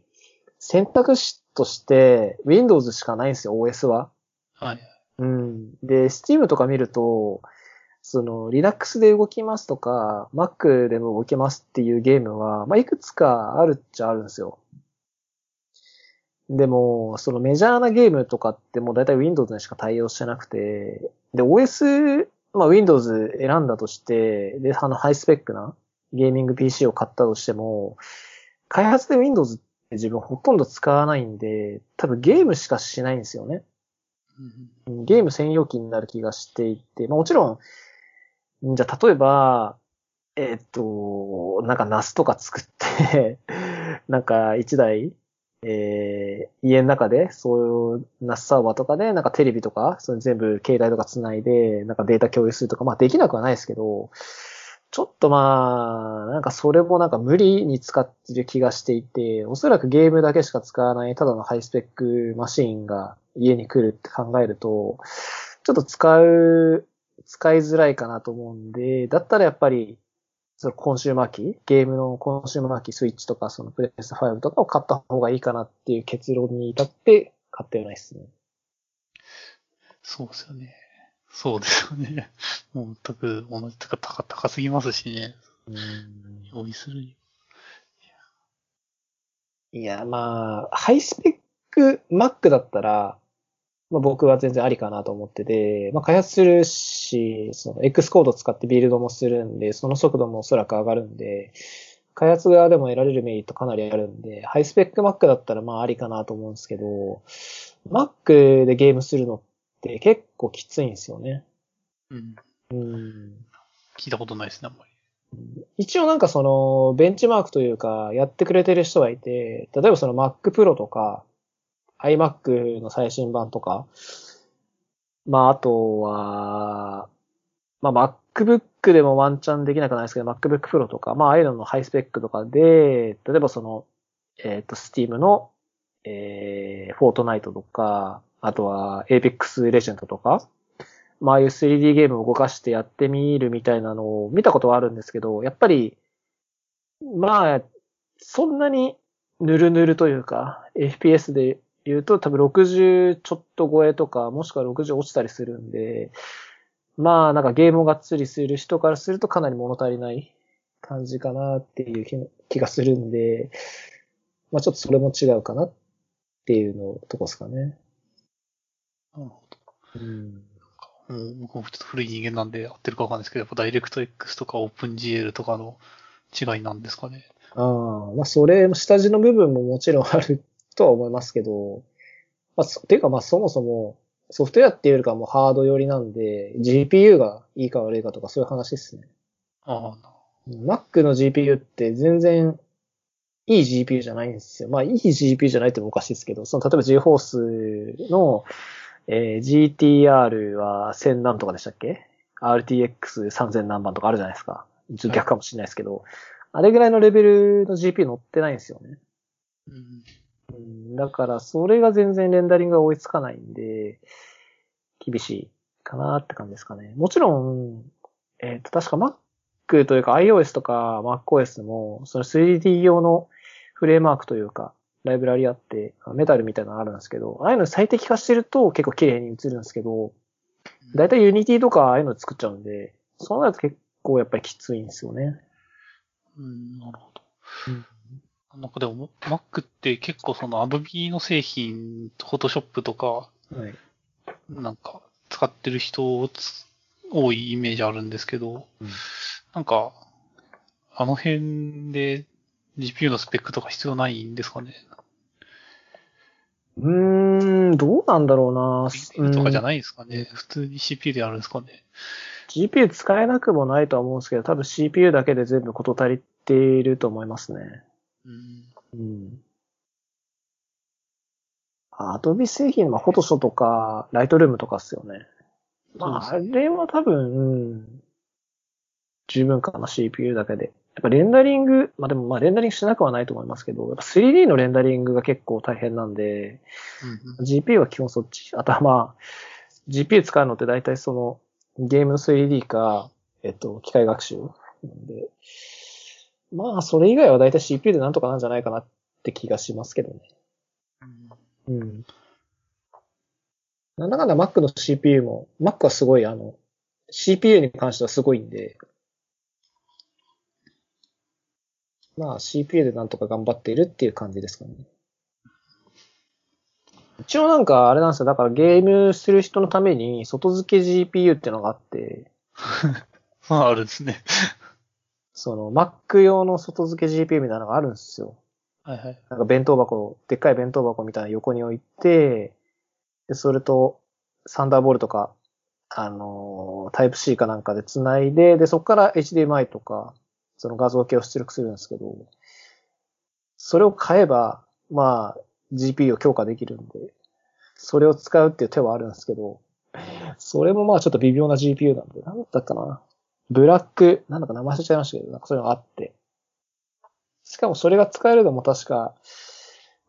選択肢として Windows しかないんですよ、OS は。はい。うん。で、Steam とか見ると、その、Linux で動きますとか、Mac でも動きますっていうゲームは、まあ、いくつかあるっちゃあるんですよ。でも、そのメジャーなゲームとかってもう大体 Windows にしか対応してなくて、で、OS、まあ Windows 選んだとして、で、あのハイスペックなゲーミング PC を買ったとしても、開発で Windows って自分ほとんど使わないんで、多分ゲームしかしないんですよね。ゲーム専用機になる気がしていて、まあもちろん、じゃあ例えば、えっ、と、なんか NAS とか作って なんか一台、えー、家の中で、そういう NAS サーバーとかで、なんかテレビとか、その全部携帯とか繋いで、なんかデータ共有するとか、まあできなくはないですけど、ちょっとまあ、なんかそれもなんか無理に使ってる気がしていて、おそらくゲームだけしか使わないただのハイスペックマシーンが家に来るって考えると、ちょっと使う、使いづらいかなと思うんで、だったらやっぱりそのコンシューマー機、ゲームのコンシューマー機、スイッチとか、そのプレス5とかを買った方がいいかなっていう結論に至って買ったようなですね。そうですよね。そうですよね。もう全く同じとか高高すぎますしね。うん。用意するに。いや、まあ、ハイスペック Mac だったら、まあ、僕は全然ありかなと思ってて、まあ、開発するし、その X コード使ってビルドもするんで、その速度もおそらく上がるんで、開発側でも得られるメリットかなりあるんで、ハイスペック Mac だったらまあありかなと思うんですけど、Mac でゲームするのって結構きついんですよね。うん。うん。聞いたことないですね、あんまり。一応なんかその、ベンチマークというか、やってくれてる人がいて、例えばその Mac Pro とか、iMac の最新版とか、まあ、あとは、まあ、MacBook でもワンチャンできなくないですけど、MacBook Pro とか、まあ、ああいうののハイスペックとかで、例えばその、えっ、ー、と、Steam の、えー、フォートナイトとか、あとは Apex Legend とか、まあ、ああいう 3D ゲームを動かしてやってみるみたいなのを見たことはあるんですけど、やっぱり、まあ、そんなにぬるぬるというか、FPS で言うと多分60ちょっと超えとか、もしくは60落ちたりするんで、まあなんかゲームをがっつりする人からするとかなり物足りない感じかなっていう気がするんで、まあちょっとそれも違うかなっていうのとこですかね。なるほど。うん。もう僕もちょっと古い人間なんで合ってるかわかんないですけど、やっぱダイレクト X とか OpenGL とかの違いなんですかね。ああ、まあそれ、下地の部分ももちろんあるとは思いますけど、まあ、ていうかまあそもそもソフトウェアっていうよりかもハード寄りなんで、GPU がいいか悪いかとかそういう話ですね。ああ。Mac の GPU って全然いい GPU じゃないんですよ。まあいい GPU じゃないってもおかしいですけど、その例えば GForce の、えー、GTR は1000何とかでしたっけ ?RTX3000 何番とかあるじゃないですか。ちょっと逆かもしれないですけど、はい、あれぐらいのレベルの GPU 乗ってないんですよね。うんうん、だから、それが全然レンダリングが追いつかないんで、厳しいかなって感じですかね。もちろん、えっ、ー、と、確か Mac というか iOS とか MacOS も、その 3D 用のフレームワークというか、ライブラリあって、メタルみたいなのあるんですけど、ああいうの最適化してると結構綺麗に映るんですけど、だいたい Unity とかああいうの作っちゃうんで、そうなると結構やっぱりきついんですよね。うん、なるほど。うんなんかでも、Mac って結構その Adobe の製品、Photoshop とか、はい、なんか使ってる人多いイメージあるんですけど、うん、なんか、あの辺で GPU のスペックとか必要ないんですかね？うーん、どうなんだろうな。とかじゃないですかね、うん、普通に CPU でやるんですかね？GPU 使えなくもないとは思うんですけど、多分 CPU だけで全部事足りていると思いますね。うん。うん。アドビ製品はフォトショーとか、ライトルームとかっすよね。まあ、あれは多分、十分かな、CPU だけで。やっぱレンダリング、まあでもまあレンダリングしなくはないと思いますけど、やっぱ 3D のレンダリングが結構大変なんで、うんうん、GPU は基本そっち。あとはまあ、GPU 使うのって大体その、ゲームの 3D か、えっと、機械学習なんで、まあ、それ以外はだいたい CPU でなんとかなんじゃないかなって気がしますけどね。うん。うん。なんだかんだ Mac の CPU も、Mac はすごいあの、CPU に関してはすごいんで、まあ CPU でなんとか頑張っているっていう感じですかね。一応なんかあれなんですよ。だからゲームする人のために外付け GPU っていうのがあって、まあ、あるんですね。その Mac 用の外付け GPU みたいなのがあるんですよ。はいはい。なんか弁当箱、でっかい弁当箱みたいなの横に置いて、で、それとサンダーボルトか、あのータイプ C かなんかで繋いで、で、そこから HDMI とか、その画像系を出力するんですけど、それを買えば、まあ、GPU を強化できるんで、それを使うっていう手はあるんですけど、それもまあちょっと微妙な GPU なんで、なんだったかな。ブラック、なんだか名前忘れちゃいましたけど、なんかそういうのがあって。しかもそれが使えるのも確か、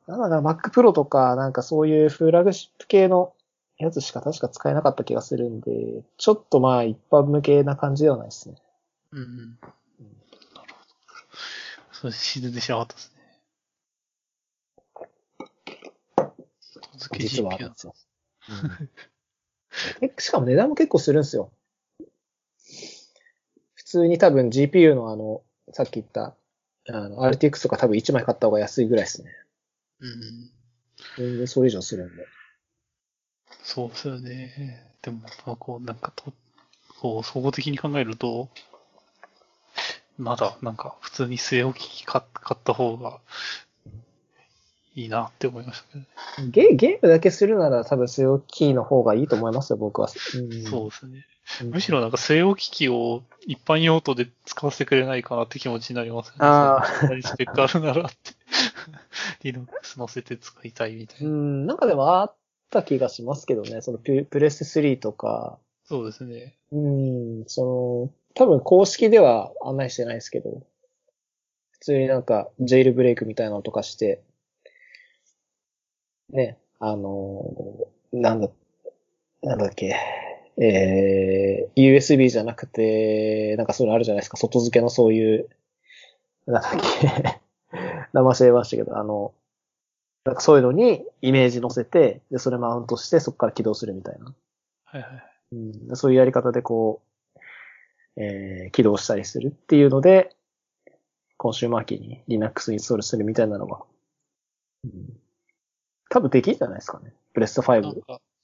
なんだかな、Mac Pro とか、なんかそういうフラグシップ系のやつしか確か使えなかった気がするんで、ちょっとまあ一般向けな感じではないですね。うんうん。なるほど。それ死ぬでしなかったですね。実はあるんですよ。うん、しかも値段も結構するんですよ。普通に多分 GPU のあの、さっき言った、あの、RTX とか多分1枚買った方が安いぐらいですね。うんうん。全然それ以上するんで。そうですよね。でも、まあ、こう、なんかと、こう、総合的に考えると、まだ、なんか、普通に据え置き買買った方が、いいなって思いましたけどね。ゲゲームだけするなら多分据え置きの方がいいと思いますよ、僕は。うんそうですね。うん。むしろなんか据え置き機を一般用途で使わせてくれないかなって気持ちになりますよね。あー。そんなにスペックあるならって。Linux 乗せて使いたいみたいうな。ん、なんかでもあった気がしますけどね、そのププレステ3とか、そうですね。うん、その、多分公式では案内してないですけど、普通になんか、ジェイルブレイクみたいなのとかして、ね、あのーなんだ、なんだっけ、えー、USB じゃなくて、なんかそういうのあるじゃないですか、外付けのそういう、なんだっけ、名前忘れましたけど、あの、なんかそういうのにイメージ乗せて、で、それマウントして、そこから起動するみたいな。はいはい。うん、そういうやり方でこう、えー起動したりするっていうので、コンシューマーキーに Linux インストールするみたいなのが、うん、多分できるんじゃないですかね。プレステ5。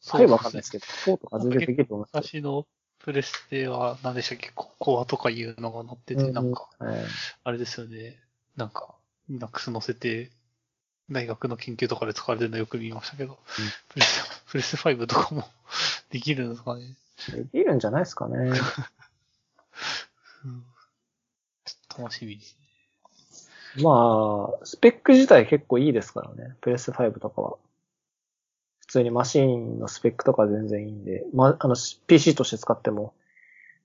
なんか、5わかんないですけど、4とか全然できると思います昔のプレステは何でしたっけココアとかいうのが載ってて、うんなんか、あれですよね。なんか、Linux 載せて、大学の研究とかで使われてるのよく見ましたけど、プレステ、プレステ5とかもできるんですかね。できるんじゃないですかね。うん、ちょっと楽しみですね。まあ、スペック自体結構いいですからね。プレステ5とかは。普通にマシンのスペックとか全然いいんで、ま、あの、PC として使っても、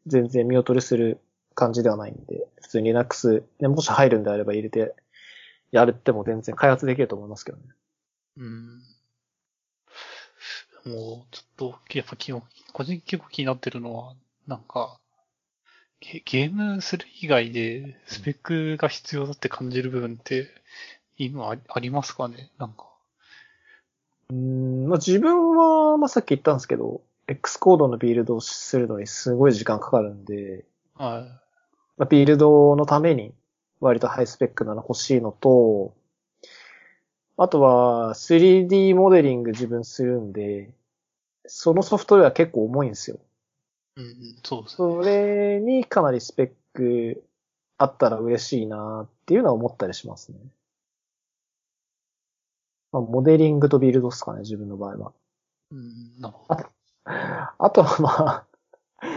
全然見劣りする感じではないんで、普通に Linux、ね、もし入るんであれば入れて、やるっても全然開発できると思いますけどね。うん。もう、ちょっと、やっぱ気を、個人結構気になってるのは、なんか、ゲゲームする以外で、スペックが必要だって感じる部分って、今ありますかね？なんか。うーん、まあ自分は、まあさっき言ったんですけど、X コードのビルドをするのにすごい時間かかるんで、はい。まあ、ビルドのために割とハイスペックなの欲しいのと、あとは 3D モデリング自分するんで、そのソフトウェア結構重いんですよ。うんうん、そうですね。それにかなりスペックあったら嬉しいなっていうのは思ったりしますね。まあ、モデリングとビルドですかね、自分の場合は。うん、なるほど。あとはまあ、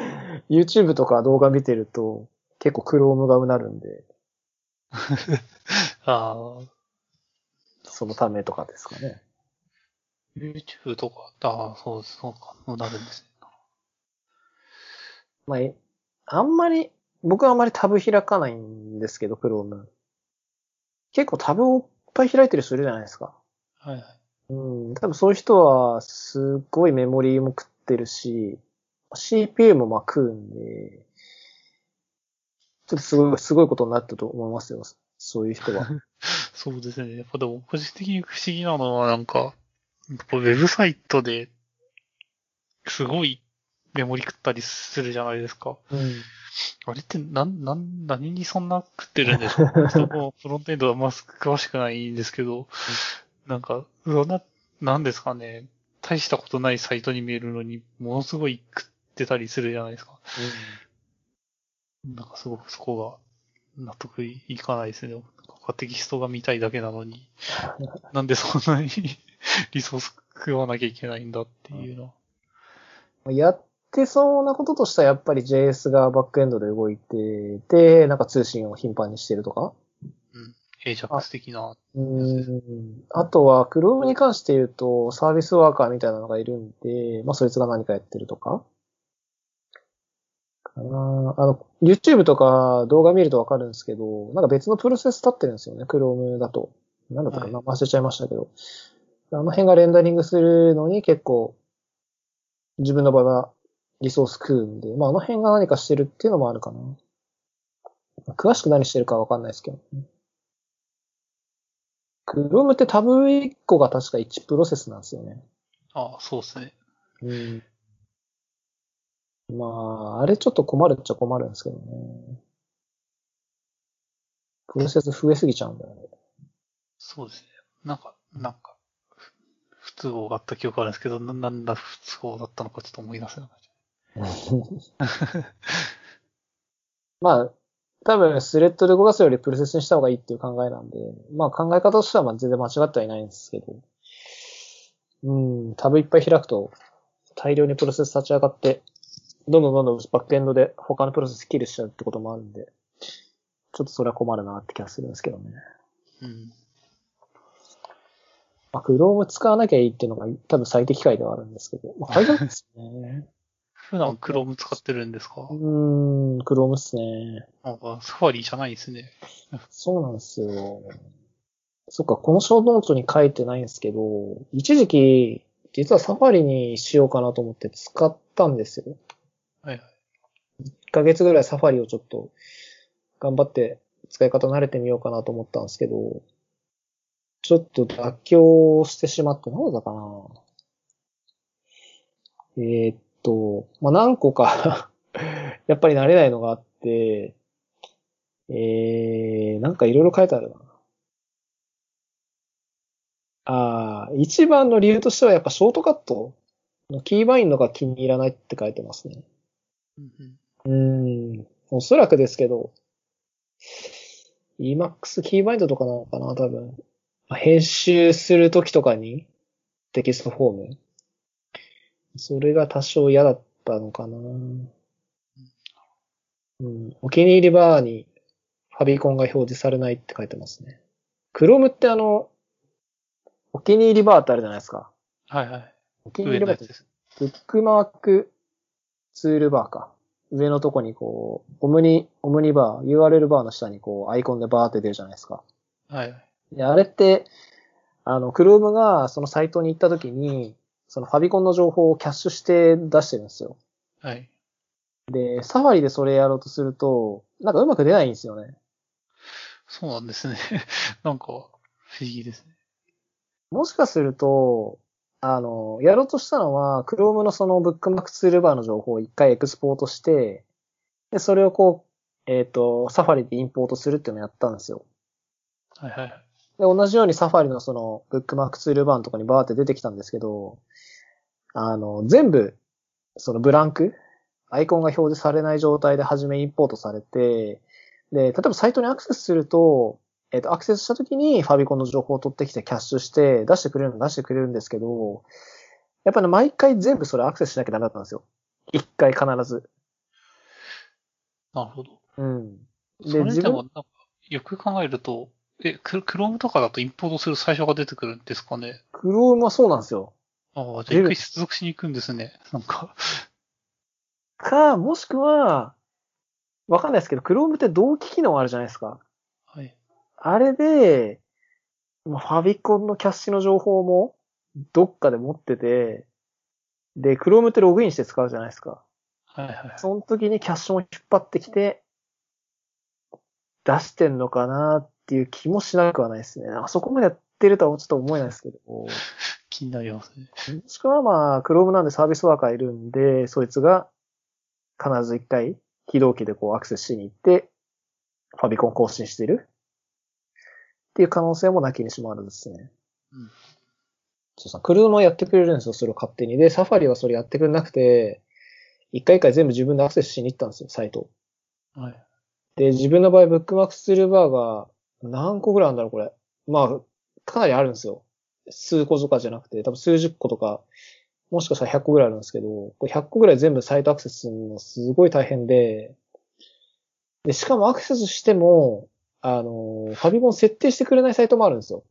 YouTube とか動画見てると結構 Chrome がうなるんで、ああ、そのためとかですかね。YouTube とか、ああ、そうそうか、そうなるんですね。まあ、えあんまり、僕はあんまりタブ開かないんですけど、Chrome。結構タブをいっぱい開いてる人いるじゃないですか。はいはい。うん、多分そういう人は、すっごいメモリーも食ってるし、CPU もまあ食うんで、ちょっとすごい、すごいことになったと思いますよ。そういう人は。そうですね。やっぱでも、個人的に不思議なのは、なんか、やっぱウェブサイトで、すごいメモリ食ったりするじゃないですか。うん。あれって、なん、なん、何にそんな食ってるんですかちょっともう フロントエンドはま詳しくないんですけど、なんか、そんななんですかね、大したことないサイトに見えるのに、ものすごい食ってたりするじゃないですか。なんかすごくそこが納得いかないですね。なんかテキストが見たいだけなのに、なんでそんなに リソース食わなきゃいけないんだっていうのは。やってそうなこととしてはやっぱり JS がバックエンドで動いてて、なんか通信を頻繁にしてるとかうん。AJAX 的な。うん。あとは、Chrome に関して言うと、サービスワーカーみたいなのがいるんで、まあそいつが何かやってるとか。かなあの、YouTube とか動画見るとわかるんですけど、なんか別のプロセス立ってるんですよね、Chrome だと。なんだったかな、忘れちゃいましたけど。あの辺がレンダリングするのに結構、自分の場がリソース食うんで、まああの辺が何かしてるっていうのもあるかな。詳しく何してるかわかんないですけど、ね。Chrome ってタブ1個が確か1プロセスなんですよね。ああ、そうですね。うん。まあ、あれちょっと困るっちゃ困るんですけどね。プロセス増えすぎちゃうんだよね。そうですね。なんか、なんか、ふ不都合があった記憶あるんですけど、ななんだ不都合だったのかちょっと思い出せなかった。まあ、多分スレッドで動かすよりプロセスにした方がいいっていう考えなんで、まあ考え方としてはまあ全然間違ってはいないんですけど、うん、タブいっぱい開くと大量にプロセス立ち上がって、どんどんどんどんバックエンドで他のプロセスキルしちゃうってこともあるんで、ちょっとそれは困るなって気がするんですけどね。うん。まあ、Chrome 使わなきゃいいっていうのが多分最適解ではあるんですけど、まあ、大丈夫ですね。普段 Chrome 使ってるんですか？うーん、Chrome っすね。なんか、サファリじゃないですね。そうなんですよ。そっか、このショートノートに書いてないんですけど、一時期、実はサファリにしようかなと思って使ったんですよ。はいはい。1ヶ月ぐらいサファリをちょっと頑張って使い方慣れてみようかなと思ったんですけど、ちょっと妥協してしまって、なんだかなえーっと、まあ、何個か やっぱり慣れないのがあって、えー、なんかいろいろ書いてあるな。ああ、一番の理由としてはやっぱショートカットのキーバインドが気に入らないって書いてますね。うんうんうーん。おそらくですけど、Emacs キーバインドとかなのかな、多分。まあ編集するときとかにテキストフォーム。それが多少嫌だったのかな。うん。お気に入りバーにファビコンが表示されないって書いてますね。Chrome ってあの、お気に入りバーってあるじゃないですか。はいはい。お気に入りバーって。ブックマークツールバーか。上のとこにこう、オムニ、オムニバー、URL バーの下にこう、アイコンでバーって出るじゃないですか。はいはい。で、あれって、あの、Chrome がそのサイトに行った時に、そのファビコンの情報をキャッシュして出してるんですよ。はい。で、サファリでそれやろうとすると、なんかうまく出ないんですよね。そうなんですね。なんか、不思議ですね。もしかすると、あの、やろうとしたのは、Chrome のそのブックマークツールバーの情報を一回エクスポートして、で、それをこう、えっ、と、サファリでインポートするっていうのをやったんですよ。はいはいはい。で、同じようにサファリのその、ブックマークツールバーのとこにバーって出てきたんですけど、あの、全部、そのブランク、アイコンが表示されない状態で初めインポートされて、で、例えばサイトにアクセスすると、えっ、と、アクセスした時にファビコンの情報を取ってきてキャッシュして出してくれるの出してくれるんですけど、やっぱり、ね、毎回全部それアクセスしなきゃダメだったんですよ。一回必ず。なるほど。うん。それでも、なんか、よく考えると、え、ククロームとかだとインポートする最初が出てくるんですかね？クロームはそうなんですよ。ああ、じゃあ一回接続しに行くんですね。なんか。か、もしくは、わかんないですけど、クロームって同期機能あるじゃないですか。はい。あれで、まあファビコンのキャッシュの情報もどっかで持ってて、で、クロームってログインして使うじゃないですか。はいはい。その時にキャッシュも引っ張ってきて、出してんのかなっていう気もしなくはないですね。あそこまでやってるとはちょっと思えないですけど。気になりますね。もしくはまあ、クロームなんでサービスワーカーいるんで、そいつが必ず一回非同期でこうアクセスしに行って、ファビコン更新してるっていう可能性もなきにしもあるんですね。うんそうさ、車やってくれるんですよ、それを勝手に。で、サファリはそれやってくれなくて、一回一回全部自分でアクセスしに行ったんですよ、サイト。はい。で、自分の場合、ブックマークスルーバーが何個ぐらいあるんだろう、これ。まあ、かなりあるんですよ。数個とかじゃなくて、多分数十個とか、もしかしたら100個ぐらいあるんですけど、これ100個ぐらい全部サイトアクセスするのすごい大変で、で、しかもアクセスしても、あの、ファビコン設定してくれないサイトもあるんですよ。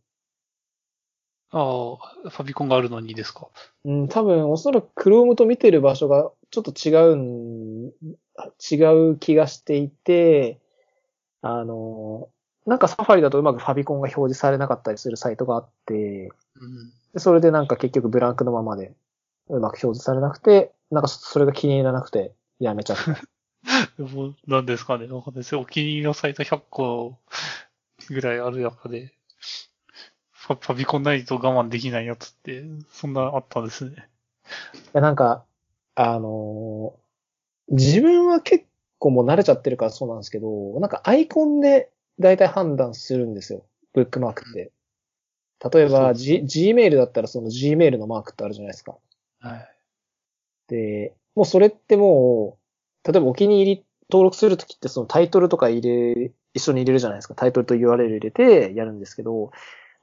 ああ、ファビコンがあるのにですか？うん、多分、おそらく Chrome と見てる場所がちょっと違うん、違う気がしていて、あの、なんかサファリだとうまくファビコンが表示されなかったりするサイトがあって、うん。でそれでなんか結局ブランクのままでうまく表示されなくて、なんかそれが気に入らなくてやめちゃった。でも、なんですかね。ないですよ。お気に入りのサイト100個ぐらいある中で、ファファビコンないと我慢できないやつって、そんなあったんですね。いやなんか、あのー自分は結構もう慣れちゃってるからそうなんですけど、なんかアイコンで大体判断するんですよ。ブックマークって。例えば、G、Gmail だったらその Gmail のマークってあるじゃないですか。はい。で、もうそれってもう、例えばお気に入り登録するときってそのタイトルとか入れ、一緒に入れるじゃないですか。タイトルと URL 入れてやるんですけど、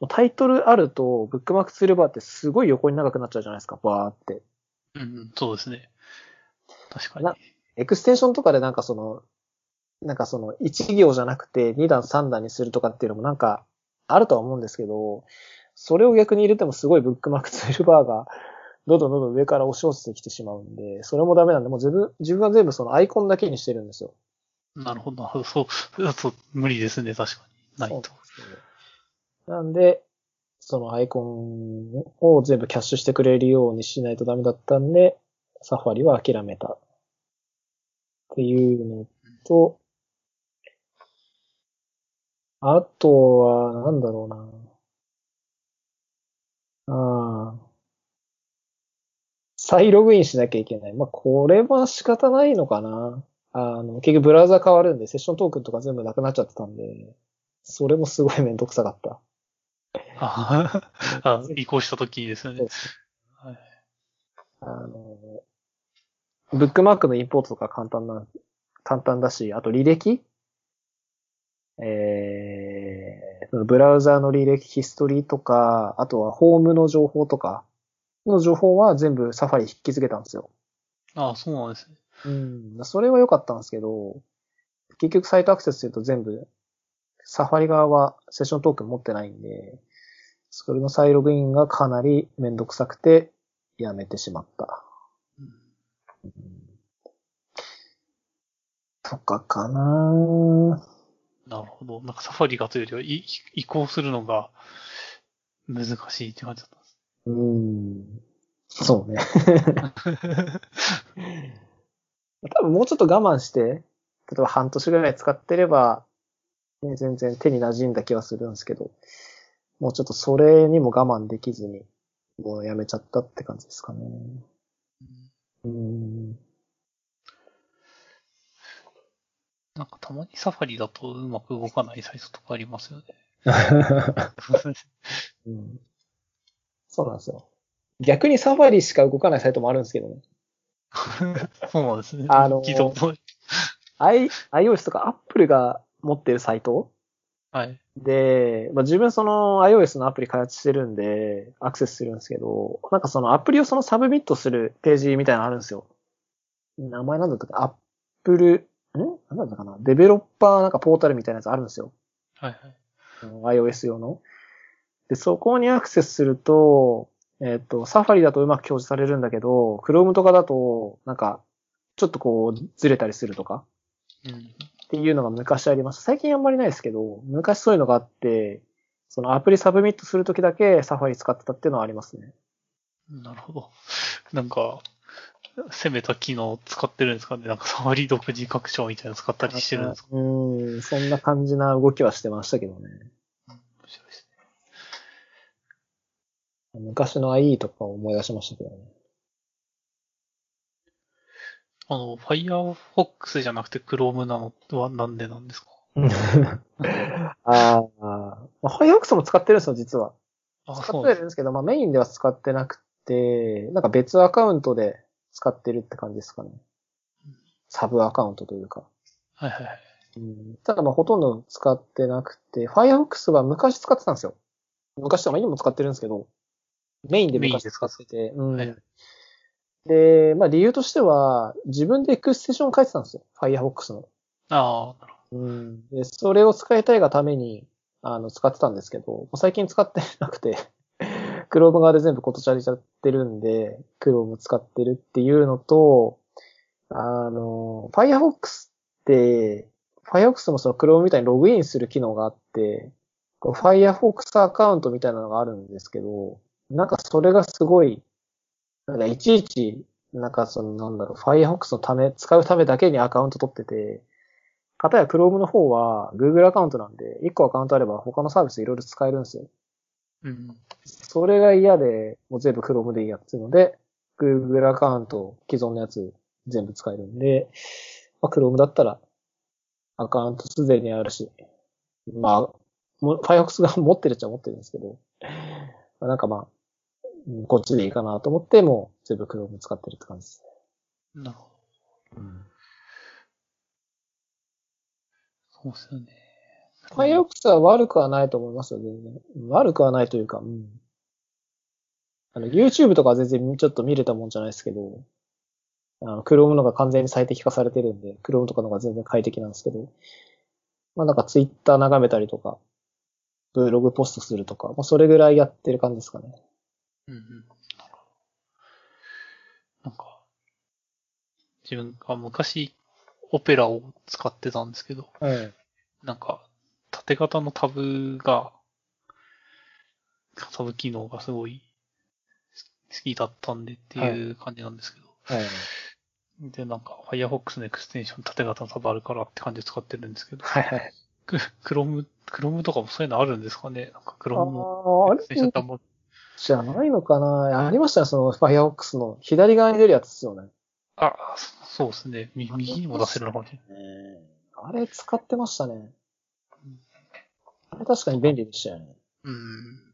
タイトルあるとブックマークするバーってすごい横に長くなっちゃうじゃないですか。バーって。うんうん、そうですね。確かに。なエクステンションとかでなんかその、なんかその1行じゃなくて2段3段にするとかっていうのもなんかあるとは思うんですけど、それを逆に入れてもすごいブックマークツールバーがどんどんどんどん上から押し落ちてきてしまうんで、それもダメなんで、もう自分、自分は全部そのアイコンだけにしてるんですよ。なるほど、なるほど。そう、そう、無理ですね、確かに。ないと。なんで、そのアイコンを全部キャッシュしてくれるようにしないとダメだったんで、サファリは諦めた。っていうのと、あとは、なんだろうな。ああ。再ログインしなきゃいけない。まあ、これは仕方ないのかな。あの、結局ブラウザ変わるんで、セッショントークンとか全部なくなっちゃってたんで、それもすごいめんどくさかった。ああ、移行した時にですよね。はい。あの、ブックマークのインポートとか簡単な、簡単だし、あと履歴えー、ブラウザーの履歴ヒストリーとか、あとはホームの情報とかの情報は全部サファリ引き付けたんですよ。ああ、そうなんですね。うん。それは良かったんですけど、結局サイトアクセスすると全部、サファリ側はセッショントークン持ってないんで、それの再ログインがかなりめんどくさくて、やめてしまった。うんとかかななるほど。なんかサファリがというよりは、い移行するのが難しいって感じだったんです。うん。そうね。多分もうちょっと我慢して、例えば半年ぐらい使ってれば、ね、全然手に馴染んだ気はするんですけど、もうちょっとそれにも我慢できずに、もうやめちゃったって感じですかね。うん。なんかたまにサファリだとうまく動かないサイトとかありますよね。うんそうなんですよ。逆に Safari しか動かないサイトもあるんですけどね。そうなんですね。あのー聞いたことない I、iOS とか Apple が持ってるサイト？はい。で、まあ、自分その iOS のアプリ開発してるんで、アクセスするんですけど、なんかそのアプリをそのサブミットするページみたいなのあるんですよ。名前なんだったかな ?Apple、んなんだったかな？デベロッパーなんかポータルみたいなやつあるんですよ。はいはい。iOS 用の。で、そこにアクセスすると、えっ、と、 Safari だとうまく表示されるんだけど、Chrome とかだと、なんか、ちょっとこう、ずれたりするとか。うん。っていうのが昔ありました。最近あんまりないですけど、昔そういうのがあって、そのアプリサブミットするときだけ Safari 使ってたっていうのはありますね。なるほど。なんか、攻めた機能使ってるんですかね？なんかサファリ独自拡張みたいなの使ったりしてるんですか？うーん、そんな感じな動きはしてましたけどね。面白いです昔の IE とかを思い出しましたけどね。あの、Firefox じゃなくて Chrome なのはなんでなんですか？ああ、まあ、Firefox も使ってるんですよ、実は。あ、使ってるんですけど、まあメインでは使ってなくて、なんか別アカウントで使ってるって感じですかね。サブアカウントというか。はいはいはい。うんただまあほとんど使ってなくて、Firefox は昔使ってたんですよ。昔とかまあ今も使ってるんですけど、メインで昔使ってて。うんはいで、まあ理由としては、自分でエクステンションを書いてたんですよ。Firefox の。ああ、なるほうん。で、それを使いたいがために、あの、使ってたんですけど、最近使ってなくて、Chrome 側で全部ことちゃりちゃってるんで、Chrome 使ってるっていうのと、あの、Firefox って、Firefox もその Chrome みたいにログインする機能があって、Firefox アカウントみたいなのがあるんですけど、なんかそれがすごい、なんかいちいち、なんかそのなんだろう、Firefox のため、使うためだけにアカウント取ってて、かたや Chrome の方は Google アカウントなんで、1個アカウントあれば他のサービスいろいろ使えるんですよ。うん。それが嫌で、もう全部 Chrome でいいやっていうので、Google アカウント、既存のやつ全部使えるんで、まあ、Chrome だったらアカウントすでにあるし、まあ、もう Firefox が持ってるっちゃ持ってるんですけど、まあ、なんかまあ、うんこっちでいいかなと思って、もう全部 Chrome 使ってるって感じですなるほど。ね。そうですよね。Firefox は悪くはないと思いますよ、全然。悪くはないというか、うん。あの、YouTube とかは全然ちょっと見れたもんじゃないですけど、あの、Chrome のが完全に最適化されてるんで、Chrome とかのが全然快適なんですけど、まあなんか Twitter 眺めたりとか、ブログポストするとか、まあそれぐらいやってる感じですかね。うんうん。なんか、自分が昔、オペラを使ってたんですけど、はい。なんか、縦型のタブが、タブ機能がすごい好きだったんでっていう感じなんですけど、はい。で、なんか、Firefox のエクステンション縦型のタブあるからって感じで使ってるんですけど、はいはい。ククロム、クロムとかもそういうのあるんですかね？なんか、クあロムのあ、あエクステンションれタブじゃないのかな？ありましたね、その Firefox の左側に出るやつですよね。あ、そうですね。み右にも出せるのかもしれない。あれ使ってましたね。あれ確かに便利でしたよね。うん。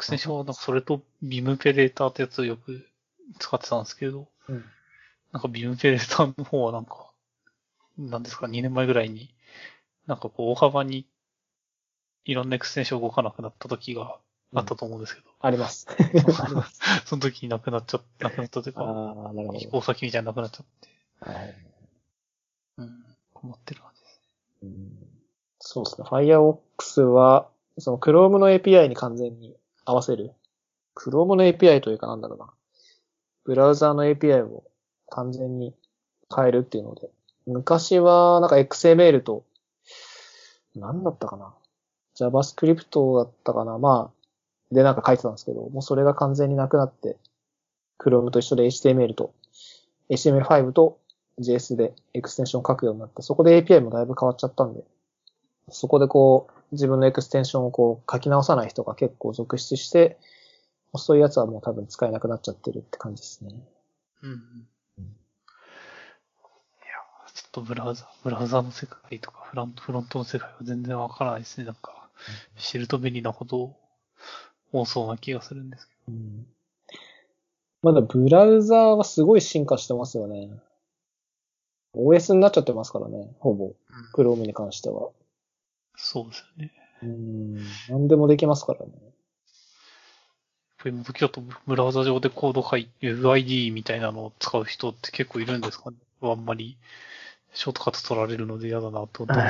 エクステンションはなんかそれと Vimperator ってやつをよく使ってたんですけど、うん。なんか Vimperator の方はなんか、なんですか、2年前ぐらいに、なんかこう大幅にいろんなエクステンション動かなくなった時があったと思うんですけど、あります。あります。その時になくなっちゃっなくなったというか、ああ、なるほ飛ど。行先みたいになくなっちゃって、はいうん、困ってる感じです。うんそうですね。Firefox は、その Chrome の API に完全に合わせる？Chrome の API というかなんだろうな。ブラウザーの API を完全に変えるっていうので。昔は、なんか XML と、なんだったかな。JavaScript だったかな。まあ、でなんか書いてたんですけど、もうそれが完全になくなって、Chrome と一緒で HTML と、HTML5 と JS でエクステンションを書くようになって、そこで API もだいぶ変わっちゃったんで、そこでこう、自分のエクステンションをこう書き直さない人が結構続出して、そういうやつはもう多分使えなくなっちゃってるって感じですね。うんうん。いや、ちょっとブラウザ、ブラウザの世界とかフロント、フロントの世界は全然わからないですね。なんか、知ると便利なこと多そうな気がするんですけうんまだブラウザーはすごい進化してますよね。OS になっちゃってますからね、ほぼ。ど。Chrome に関しては。そうですよね。うん。何でもできますからね。今時だとブラウザ上でコード書いて UID みたいなのを使う人って結構いるんですかねあんまりショートカット取られるので嫌だなと思った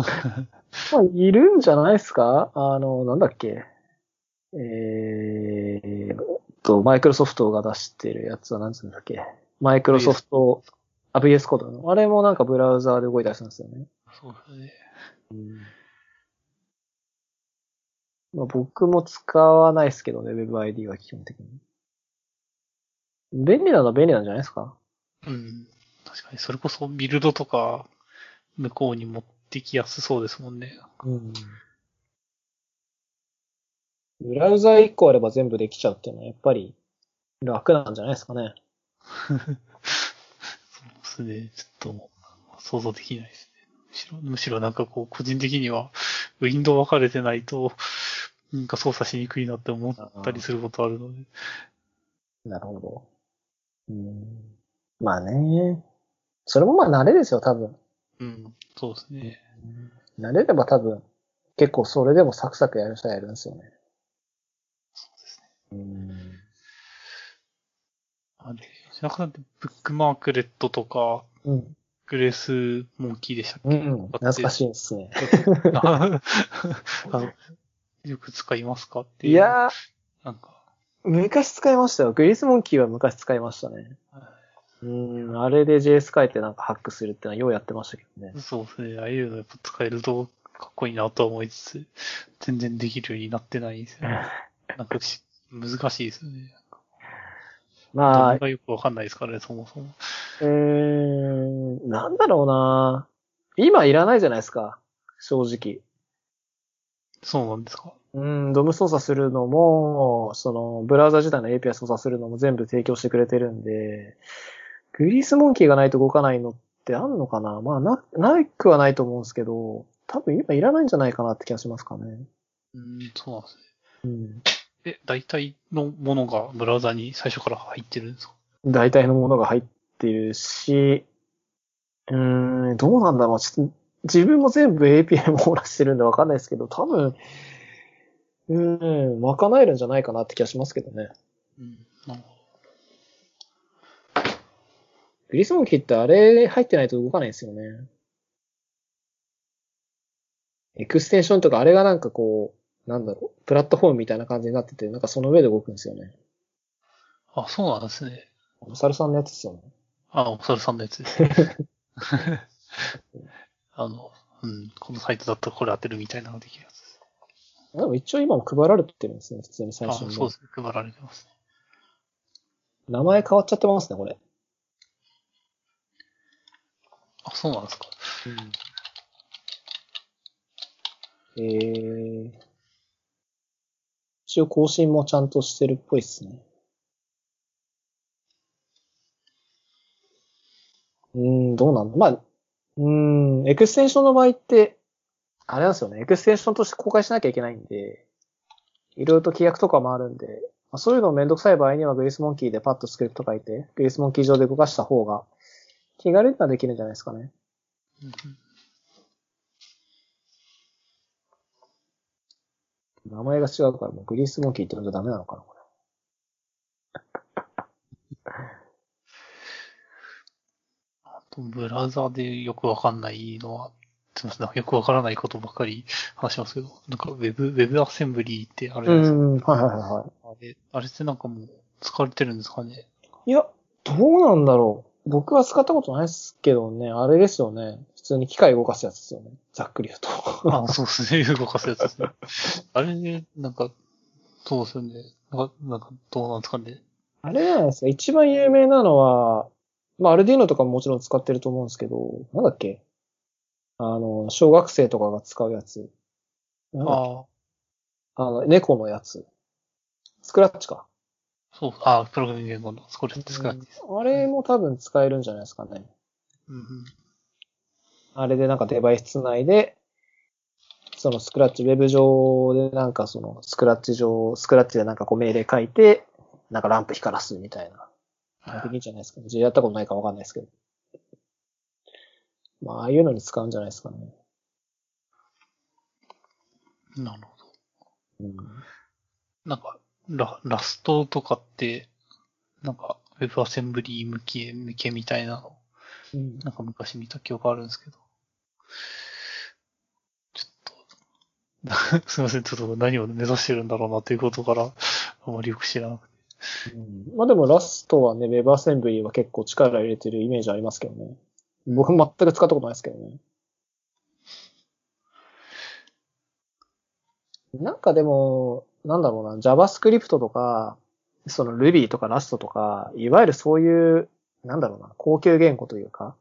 んですまあ、いるんじゃないですか？あの、なんだっけ？えーっと、マイクロソフトが出してるやつは何つうんだっけ？マイクロソフト、あ、VS コードの。あれもなんかブラウザーで動いたりするんですよね。そうですね。まあ、僕も使わないですけどね、WebID は基本的に。便利なのは便利なんじゃないですか？うん。確かに、それこそビルドとか向こうに持ってきやすそうですもんね。うん。ブラウザー1個あれば全部できちゃうっていうのはやっぱり楽なんじゃないですかね。そうですね。ちょっと想像できないですね。むしろ、むしろなんかこう、個人的には、ウィンドウ分かれてないと、なんか操作しにくいなって思ったりすることあるので。なるほど。うん。まあね。それもまあ慣れですよ、多分。うん、そうですね。慣れれば多分、結構それでもサクサクやる人はやるんですよね。そうですね。うん。あれ、白川さんってブックマークレットとか、うん。グレースモンキーでしたっけ？うん。懐かしいですね。あのよく使いますかっていう。いやなんか、ー、昔使いましたよ。グリースモンキーは昔使いましたね。うん、あれで JS 書いてなんかハックするってのはようやってましたけどね。そうですね。ああいうのやっぱ使えるとかっこいいなとは思いつつ、全然できるようになってないんですよね。なんかし難しいですよね。まあよくわかんないですからね、そもそも。うーん、なんだろうな今いらないじゃないですか。正直。そうなんですか。うん、ドム操作するのも、その、ブラウザ自体の API 操作するのも全部提供してくれてるんで、グリースモンキーがないと動かないのってあんのかなまあ、な、なくはないと思うんですけど、多分今いらないんじゃないかなって気がしますかね。うん、そうなんですね。うん。え、大体のものがブラウザに最初から入ってるんですか？大体のものが入ってるし、うーん、どうなんだろう。ちょっと、自分も全部 API 網羅してるんでわかんないですけど、多分、うーん、賄えるんじゃないかなって気がしますけどね。うん。グリスモンキーってあれ入ってないと動かないんですよね。エクステンションとかあれがなんかこう、なんだろう、プラットフォームみたいな感じになってて、なんかその上で動くんですよね。ど。あ、そうなんですね。お猿さんのやつですよね。あ、お猿さんのやつです。あの、うん、このサイトだったらこれ当てるみたいなのができるやつです。でも一応今も配られてるんですね、普通に最あ、初に。そうですね。配られてますね。名前変わっちゃってますね、これ。あ、そうなんですか。えー、一応更新もちゃんとしてるっぽいっすね。うーん、どうなんだ？まあ、うーん、エクステンションの場合って、あれなんですよね、エクステンションとして公開しなきゃいけないんで、いろいろと規約とかもあるんで、まあ、そういうのめんどくさい場合にはグリスモンキーでパッとスクリプト書いて、グリスモンキー上で動かした方が気軽にはできるんじゃないですかね。うん名前が違うからもうグリスモンキーって呼んじゃダメなのかな、こあと、ブラウザでよくわかんないのは、すみません、よくわからないことばっかり話しますけど、なんか Web、Web アセンブリーってあるじゃないですか。ん、はいはいはいはあれ、あれってなんかもう使われてるんですかね？い。いや、どうなんだろう。僕は使ったことないですけどね、あれですよね。普通に機械動かすやつですよね。ざっくり言うと。あ、そうですね。動かすやつですね。あれね、なんか、そうですよね。なんか、なんかどうなんですかね。あれじゃないですか。一番有名なのは、まあ、アルディーノとかももちろん使ってると思うんですけど、なんだっけ？あの、小学生とかが使うやつ。ああ、あの、猫のやつ。スクラッチか。そう、あプログラミング言語の、これ使うやつです。あれも多分使えるんじゃないですかね。うんうん。あれでなんかデバイスつないで、そのスクラッチ、ウェブ上でなんかそのスクラッチ上、スクラッチでなんかこう命令書いて、なんかランプ光らすみたいな。できるんじゃないですかね。やったことないかわかんないですけど。まあ、ああいうのに使うんじゃないですかね。なるほど。うん。なんか、ララストとかって、なんか、Web アセンブリー向け、向けみたいなの、うん、なんか昔見た記憶あるんですけど。ちょっと、すいません、ちょっと何を目指してるんだろうなということから、あまりよく知らなくて。うんまあでもラストはね、WebAssembly は結構力入れてるイメージありますけどね。僕全く使ったことないですけどね。なんかでも、なんだろうな、JavaScript とか、その Ruby とか Rust とか、いわゆるそういう、なんだろうな、高級言語というか、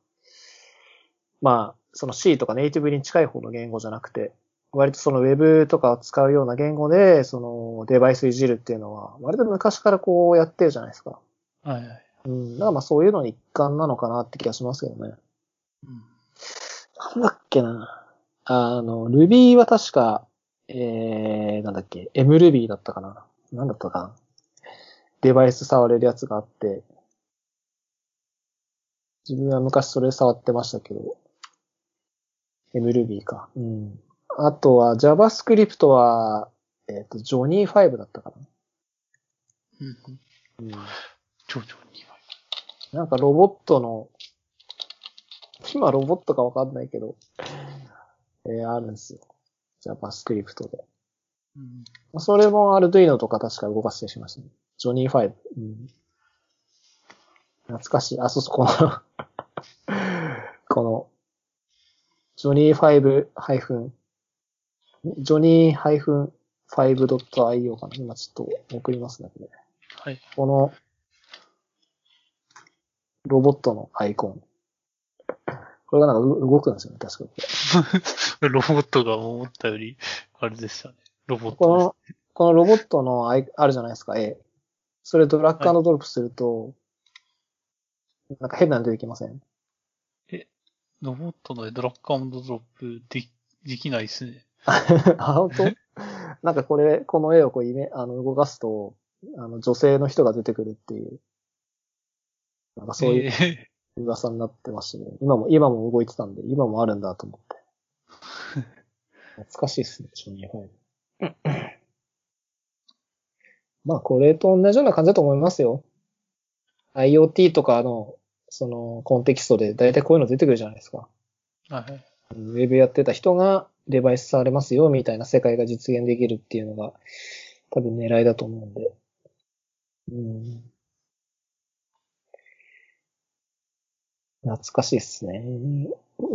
まあ、その C とかネイティブに近い方の言語じゃなくて、割とその Web とかを使うような言語で、そのデバイスいじるっていうのは、割と昔からこうやってるじゃないですか。はいはい。うん。だからまあそういうのに一環なのかなって気がしますけどね。うん。なんだっけな。あの、Ruby は確かえー、なんだっけ、MRuby だったかななんだったかなデバイス触れるやつがあって、自分は昔それ触ってましたけど、MRuby か。うん。あとは JavaScript は、えっ、と、ジョニー5だったかうんうん。な。うん。徐々には。なんかロボットの、今ロボットかわかんないけど、えー、あるんですよ。JavaScript で。うん。それも Arduino とか確か動かしてしましたね。ジョニー5。うん。懐かしい。あ、そうそう、この この、ジョニー5ハイフン、ジョニー -5.io かな。今ちょっと送りますね、これ。はい。この、ロボットのアイコン。これがなんかう動くんですよね、確かこ ロボットが思ったより、あれでしたね。ロボッれ。こトの、このロボットのアイあるじゃないですか、絵。それドラッグドドロップすると、なんか変なの出てきません？です。ロボットのドラッグアンドドロップでき、できないですね。あ、本当？なんかこれ、この絵をこうイメ、あの、動かすと、あの、女性の人が出てくるっていう、なんかそういうえ噂になってましたね。今も、今も動いてたんで、今もあるんだと思って。懐かしいですね、ジョ。まあ、これと同じような感じだと思いますよ。IoT とかの、その、コンテキストで大体こういうの出てくるじゃないですか。ーはい。ウェブやってた人がデバイス触れますよ、みたいな世界が実現できるっていうのが、多分狙いだと思うんで。うん。懐かしいっすね。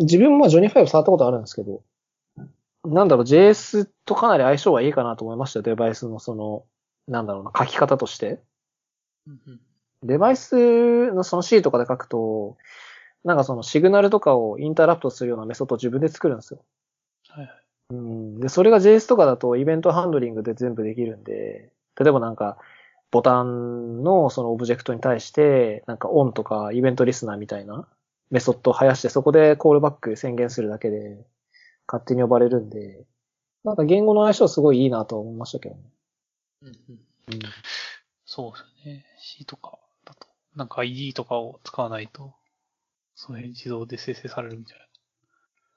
自分もジョニー5触ったことあるんですけど、なんだろう、JS とかなり相性はいいかなと思いましたよ、デバイスのその、なんだろうな、書き方として。うんうんデバイスのその C とかで書くと、なんかそのシグナルとかをインタラプトするようなメソッドを自分で作るんですよ。はいはい。うん。で、それが JS とかだとイベントハンドリングで全部できるんで、例えばなんか、ボタンのそのオブジェクトに対して、なんかオンとかイベントリスナーみたいなメソッドを生やして、そこでコールバック宣言するだけで、勝手に呼ばれるんで、なんか言語の相性すごいいいなとは思いましたけどね。うんうんうん。そうですよね。C とかだと、なんか ID とかを使わないと、その辺自動で生成されるみたいな。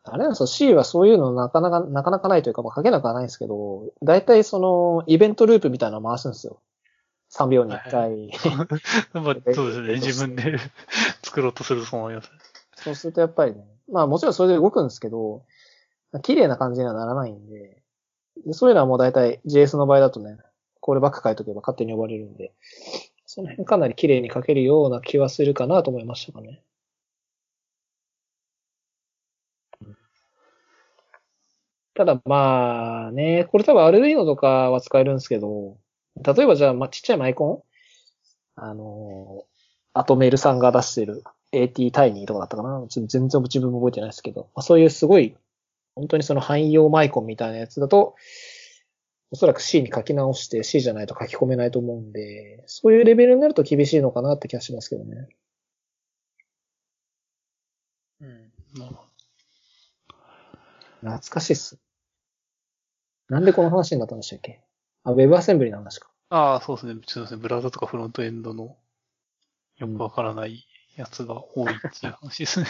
あれなんですよ、C はそういうのなかなか、なかなかないというか、まあ、書けなくはないんですけど、だいたいその、イベントループみたいなの回すんですよ。3秒に1回。まあ、そうですね。自分で作ろうとすると思います。そうするとやっぱりね、まあもちろんそれで動くんですけど、綺麗な感じにはならないんで、でそういうのはもう大体 JS の場合だとね、コールバック書いとけば勝手に呼ばれるんで、その辺かなり綺麗に書けるような気はするかなと思いましたかね。ただまあね、これ多分 Arduino とかは使えるんですけど、例えばじゃあ、まあ、ちっちゃいマイコン？あの、アトメルさんが出してる AT タイニーとかだったかな？ちょっと全然自分も覚えてないですけど、まあ、そういうすごい、本当にその汎用マイコンみたいなやつだと、おそらく C に書き直して C じゃないと書き込めないと思うんで、そういうレベルになると厳しいのかなって気がしますけどね。うん。懐かしいっす。なんでこの話になったんでしたっけ？あ、ウェブアセンブリの話か。ど。ああ、そうですね。そうですね。ブラウザとかフロントエンドのよくわからないやつが多いっていう話ですね。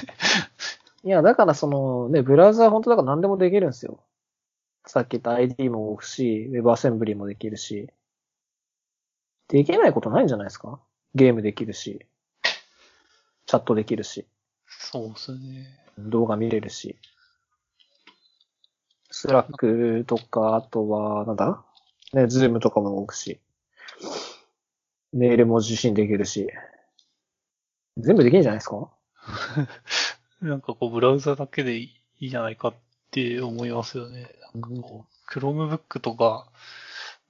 いや、だからそのね、ブラウザは本当だから何でもできるんですよ。さっき言った ID も動くし、ウェブアセンブリもできるし。できないことないんじゃないですか？ゲームできるし、チャットできるし、そうですね。動画見れるし。 Slack とか、あとは、なんだ？ね、 Zoom とかも動くし。メールも受信できるし。全部できるんじゃないですか？なんかこう、ブラウザだけでいいじゃないかって思いますよね。なんかこう、Chromebook とか、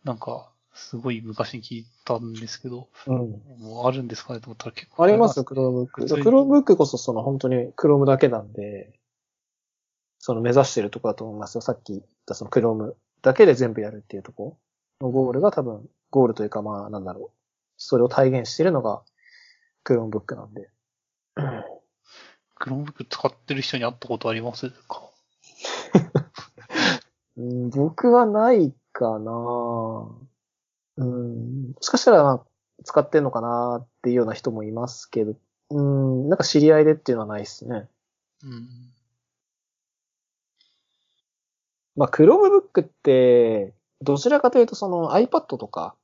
なんか、すごい昔に聞いたんですけど、うん。もうあるんですかね？と思ったら結構。あります、 Chromebook。普通にクロームブックこそその本当に Chrome だけなんで、その目指してるところだと思いますよ。さっき言ったその Chrome だけで全部やるっていうところのゴールが多分、ゴールというかまあなんだろう。それを体現してるのが Chromebook なんで。Chromebook 使ってる人に会ったことありますか？うん、僕はないかなうん。もしかしたら、まあ使ってんのかなっていうような人もいますけど、うん、なんか知り合いでっていうのはないですね。うん。まあ、Chromebook って、どちらかというとその iPad とか、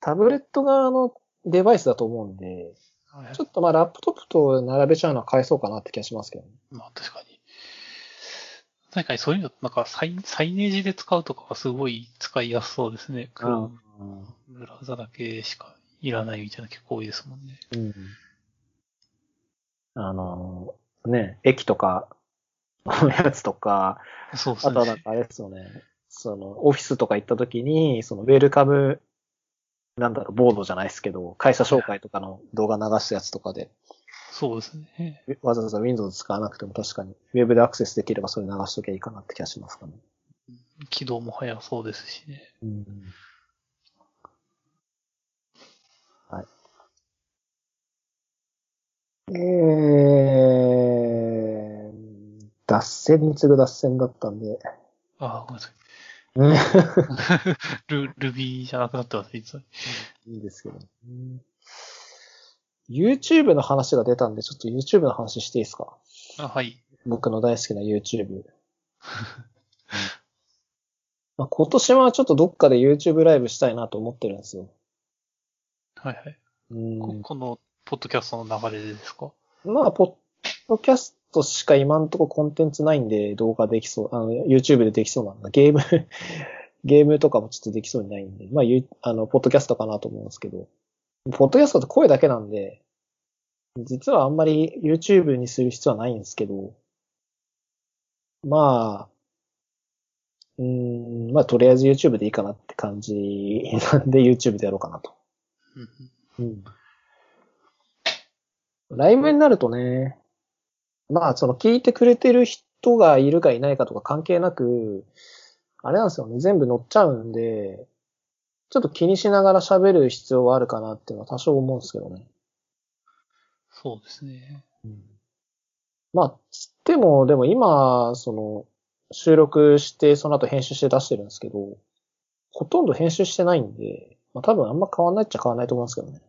タブレット側のデバイスだと思うんで、はいちょっとまあラップトップと並べちゃうのは買えそうかなって気がしますけどね。まあ確かに。確かにそういうの、なんかサイサイネージで使うとかはすごい使いやすそうですね。黒ブラウザだけしかいらないみたいな結構多いですもんね。うん。あの、ね、駅とか、のやつとか、そうですね。あとはなんかあれですよね、その、オフィスとか行った時に、その、ウェルカム、なんだろう、ボードじゃないですけど、会社紹介とかの動画流したやつとかで、そうですね。わざわざ Windows 使わなくても確かに、ウェブでアクセスできればそれ流しときゃいいかなって気がしますかね。起動も早そうですしね。うん。はい。えー、脱線に次ぐ脱線だったんで、ああ、ごめんなさい。うんル、ルビーじゃなくなってます、実は。いいですけど、うん。YouTube の話が出たんで、ちょっと YouTube の話していいですか？あ、はい。僕の大好きな YouTube。まあ、今年はちょっとどっかで YouTube ライブしたいなと思ってるんですよ。はいはい。うんここの、ポッドキャストの流れでですか？まあ、ポッドキャストしか今んとこコンテンツないんで、動画できそう、あの、YouTube でできそうなんだ。ゲーム、ゲームとかもちょっとできそうにないんで、まあ、ゆあの、ポッドキャストかなと思うんですけど、ポッドキャストって声だけなんで、実はあんまり YouTube にする必要はないんですけど、まあ、うーん、まあ、とりあえず YouTube でいいかなって感じなんで YouTube でやろうかなと。うんうん。ライブになるとね、まあ、その聞いてくれてる人がいるかいないかとか関係なく、あれなんですよね、全部乗っちゃうんで、ちょっと気にしながら喋る必要はあるかなっていうのは多少思うんですけどね。そうですね。まあ、つっても、でも今、その、収録して、その後編集して出してるんですけど、ほとんど編集してないんで、まあ多分あんま変わんないっちゃ変わんないと思うんですけどね。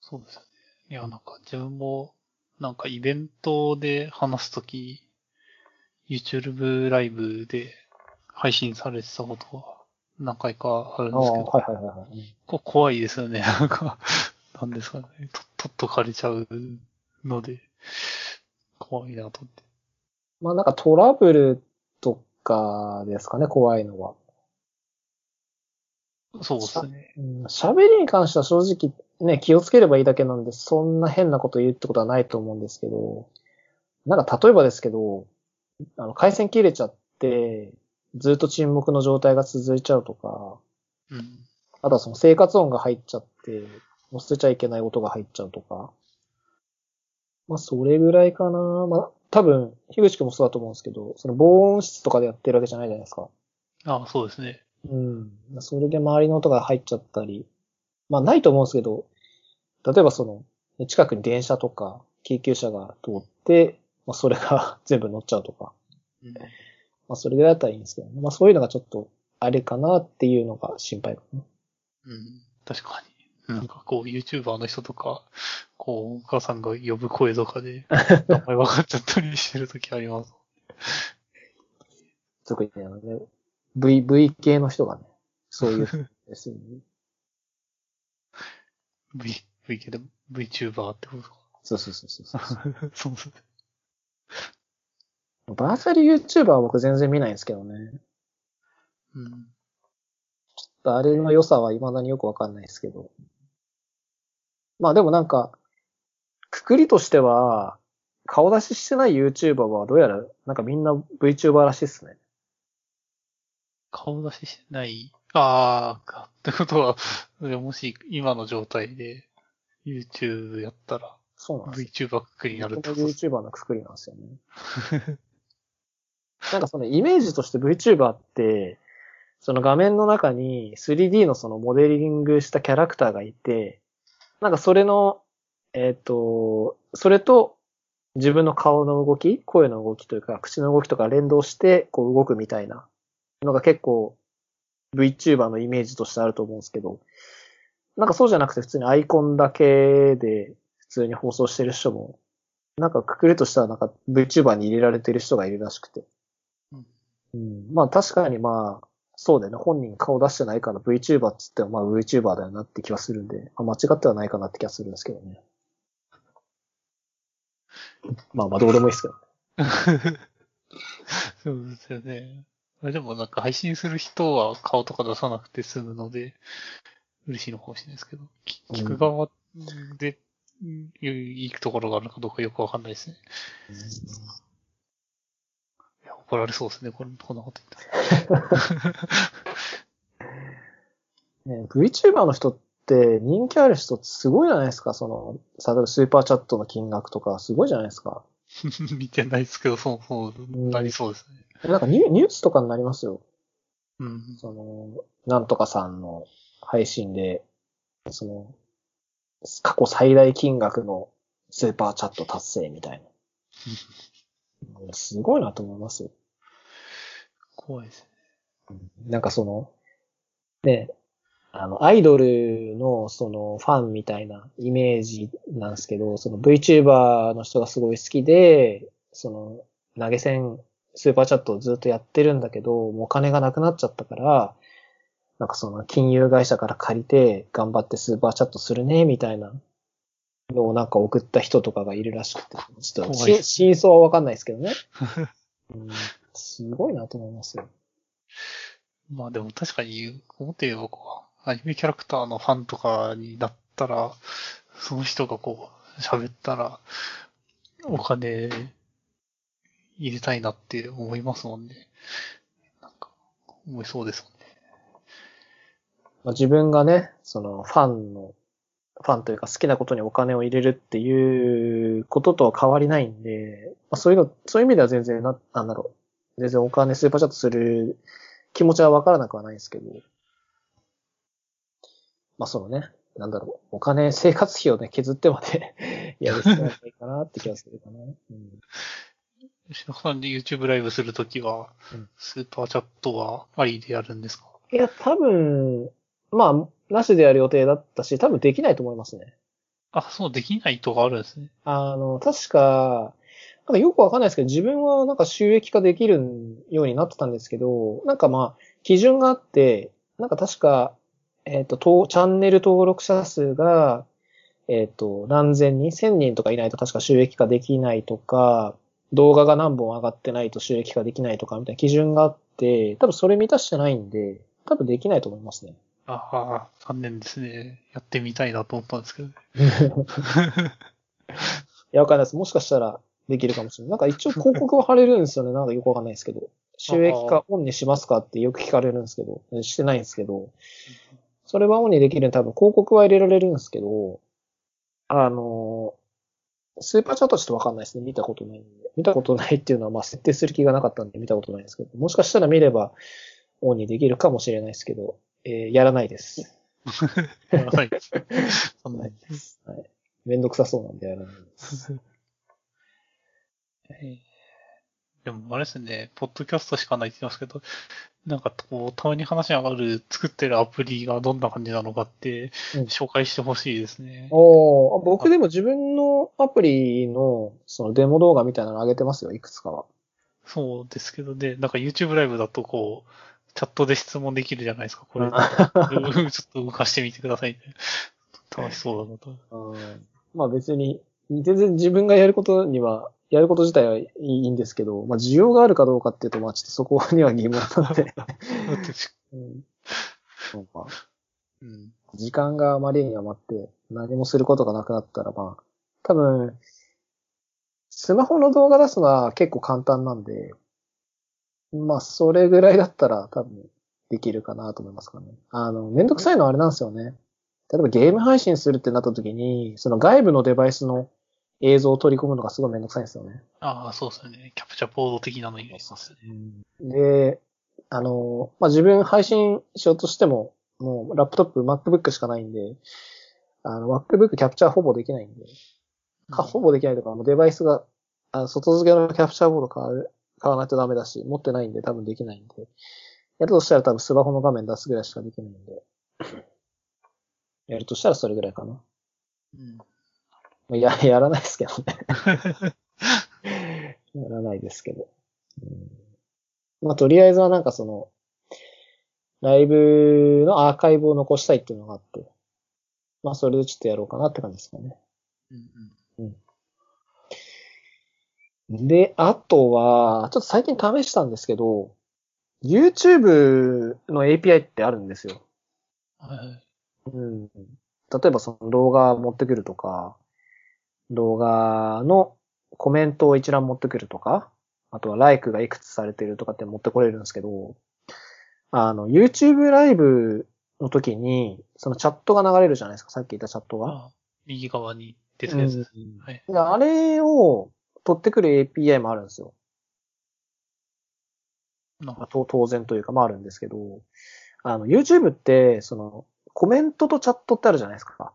そうですよね。いや、なんか自分も、なんかイベントで話すとき、YouTube ライブで配信されてたことは何回かあるんですけど、はいはいはいはい。こ怖いですよね。なんか、なんですかね。と、とっとかれちゃうので、怖いなと思って。まあなんかトラブルとかですかね、怖いのは。そうですね。うん喋りに関しては正直ね、気をつければいいだけなんで、そんな変なこと言うってことはないと思うんですけど、なんか例えばですけど、あの、回線切れちゃって、ずっと沈黙の状態が続いちゃうとか、うん。あとはその生活音が入っちゃって、もう捨てちゃいけない音が入っちゃうとか。まあ、それぐらいかな。まあ、多分、樋口くんもそうだと思うんですけど、その防音室とかでやってるわけじゃないじゃないですか。ああ、そうですね。うん。それで周りの音が入っちゃったり。まあ、ないと思うんですけど、例えばその、ね近くに電車とか、救急車が通って、まあ、それが 全部乗っちゃうとか。うん。まあ、それぐらいだったらいいんですけど、まあ、そういうのがちょっと、あれかなっていうのが心配かな。うん。確かに。なんかこう、YouTuber の人とか、こう、お母さんが呼ぶ声とかで、名前分かっちゃったりしてるときあります。特にあのね、V、V 系の人がね、そういうですよね。V、V 系で VTuber ってことか。そうそうそうそう そう。そうですね。バーチャル YouTuber は僕全然見ないんですけどね。うん。あれの良さは未だによくわかんないですけど。まあでもなんか、くくりとしては、顔出ししてない YouTuber はどうやら、なんかみんな VTuber らしいっすね。顔出ししてない。ああ、か。ってことは、もし今の状態で YouTube やったらそうなんですよ。VTuber くくりになるってことです YouTuber のくくりなんですよね。なんかそのイメージとして VTuber って、その画面の中に 3D のそのモデリングしたキャラクターがいて、なんかそれの、えっ、と、それと自分の顔の動き、声の動きというか、口の動きとか連動して、こう動くみたいなのが結構 VTuber のイメージとしてあると思うんですけど、なんかそうじゃなくて普通にアイコンだけで普通に放送してる人も、なんかくくるとしたらなんか VTuber に入れられてる人がいるらしくて。うんうん、まあ確かにまあ、そうだよね。本人顔出してないから VTuber っつってもまあ VTuber だよなって気はするんで、まあ、間違ってはないかなって気がするんですけどね。まあまあどうでもいいですけど。そうですよね。まあでもなんか配信する人は顔とか出さなくて済むので、嬉しいのかもしれないですけど、聞く側で、うんいいところがあるのかどうかよくわかんないですね。いや、怒られそうですね、これこんなこと言ったら。ね、VTuber の人って人気ある人ってすごいじゃないですか。その、例えばスーパーチャットの金額とかすごいじゃないですか。見てないですけど、そう、そう、なりそうですね。なんかニュニュースとかになりますよ。うん。その、なんとかさんの配信で、その、過去最大金額のスーパーチャット達成みたいな。うんすごいなと思いますよ。怖いですね。なんかその、ね、あの、アイドルのそのファンみたいなイメージなんですけど、その VTuber の人がすごい好きで、その投げ銭、スーパーチャットをずっとやってるんだけど、もうお金がなくなっちゃったから、なんかその金融会社から借りて頑張ってスーパーチャットするね、みたいなのをなんか送った人とかがいるらしくて、ちょっと真相はわかんないですけどね。うん、すごいなと思いますよ。まあでも確かに、思ってみればアニメキャラクターのファンとかになったら、その人がこう、喋ったら、お金入れたいなって思いますもんね。なんか、思いそうですもんね。まあ、自分がね、そのファンの、ファンというか好きなことにお金を入れるっていうこととは変わりないんで、まあ、そういうの、そういう意味では全然な、なんだろう。全然お金スーパーチャットする気持ちはわからなくはないですけど、まあそのね、なんだろう、お金、生活費をね、削ってまで やる必要はないかなって気がするかな。うん吉野さんで YouTube ライブするときはうん、スーパーチャットはありでやるんですか？いや、多分、まあ、なしでやる予定だったし、多分できないと思いますね。あ、そう、できないとかあるんですね。あの、確か、なんかよくわかんないですけど、自分はなんか収益化できるようになってたんですけど、なんかまあ、基準があって、なんか確か、えっ、と、とチャンネル登録者数が、えっ、と、何千人、千人とかいないと確か収益化できないとか、動画が何本上がってないと収益化できないとかみたいな基準があって、多分それ満たしてないんで、多分できないと思いますね。ああ、残念ですね。やってみたいなと思ったんですけど。いや、わかんないです。もしかしたらできるかもしれない。なんか一応広告は貼れるんですよね。なんかよくわかんないですけど。収益化オンにしますかってよく聞かれるんですけど、してないんですけど、それはオンにできる多分広告は入れられるんですけど、あの、スーパーチャットはちょっとわかんないですね。見たことないんで。見たことないっていうのはまあ設定する気がなかったんで見たことないんですけど、もしかしたら見ればオンにできるかもしれないですけど、えーやらないです。はい。そんなはいはい。めんどくさそうなんでやらないです。えーでも、あれですね、ポッドキャストしかないって言ってますけど、なんかこう、たまに話に上がる作ってるアプリがどんな感じなのかって、うん紹介してほしいですね。おー僕でも自分のアプリのそのデモ動画みたいなの上げてますよ、いくつかは。そうですけどね、なんか YouTube ライブだとこう、チャットで質問できるじゃないですか、これ。うんちょっと動かしてみてくださいね。楽しそうだなと。うんまあ別に、全然自分がやることには、やること自体はいいんですけど、まあ需要があるかどうかっていうと、まあちょっとそこには疑問なんで。うんそうかうん。時間があまりに余って何もすることがなくなったら、まあ、多分、スマホの動画出すのは結構簡単なんで、まあそれぐらいだったら多分できるかなと思いますかね。あの、めんどくさいのはあれなんですよね。例えばゲーム配信するってなった時に、その外部のデバイスの映像を取り込むのがすごいめんどくさいんですよね。ああ、そうですよね。キャプチャーボード的なのになりますよね。で、あの、まあ、自分配信しようとしても、もうラップトップ、MacBook しかないんで、あの、MacBook キャプチャーほぼできないんで、か、ほぼできないとか、もうデバイスがあの外付けのキャプチャーボード買う買わないとダメだし、持ってないんで多分できないんで。やるとしたら多分スマホの画面出すぐらいしかできないんで。やるとしたらそれぐらいかな。うん。まあや、やらないですけどね。やらないですけど。うん、まあ、とりあえずはなんかその、ライブのアーカイブを残したいっていうのがあって、まあ、それでちょっとやろうかなって感じですかね。うんで、あとは、ちょっと最近試したんですけど、YouTube の API ってあるんですよ。うん。はい。うん。例えばその動画持ってくるとか、動画のコメントを一覧持ってくるとか、あとはライクがいくつされてるとかって持ってこれるんですけど、あの、YouTube ライブの時に、そのチャットが流れるじゃないですか、さっき言ったチャットが。あ右側に出てるやつです。うんはい。であれを取ってくる API もあるんですよ。なんか、当然というか、まああるんですけど、あの、YouTube って、その、コメントとチャットってあるじゃないですか。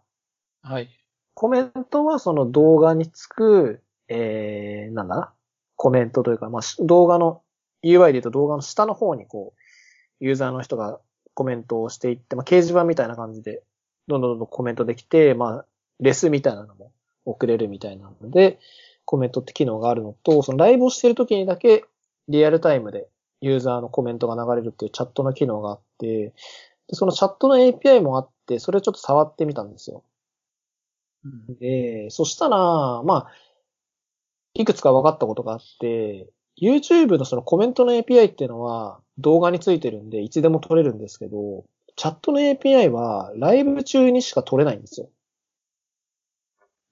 はい。コメントはその動画につく、えー、なんだコメントというか、まあ、動画の、UI で言うと動画の下の方にこう、ユーザーの人がコメントをしていって、まあ、掲示板みたいな感じで、どんどんどんどんコメントできて、まあ、レスみたいなのも送れるみたいなので、コメントって機能があるのと、そのライブをしてる時にだけリアルタイムでユーザーのコメントが流れるっていうチャットの機能があって、でそのチャットの API もあって、それをちょっと触ってみたんですよ。うん。で、そしたら、まあ、いくつか分かったことがあって、YouTube のそのコメントの API っていうのは動画についてるんでいつでも取れるんですけど、チャットの API はライブ中にしか取れないんですよ。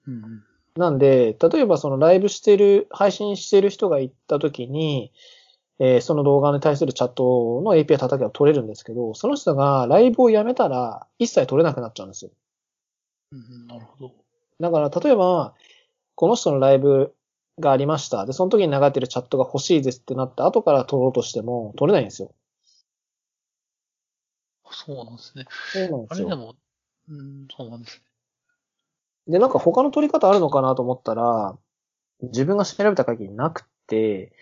うん。なんで、例えばそのライブしてる、配信してる人が行った時に、えーその動画に対するチャットの API 叩けば取れるんですけど、その人がライブをやめたら一切取れなくなっちゃうんですよ。うん。なるほど。だから、例えば、この人のライブがありました。で、その時に流れてるチャットが欲しいですってなって、後から取ろうとしても取れないんですよ。そうなんですね。そうなんですよ。あれでも、うん、そうなんですね。で、なんか他の取り方あるのかなと思ったら、自分が調べた限りなくて、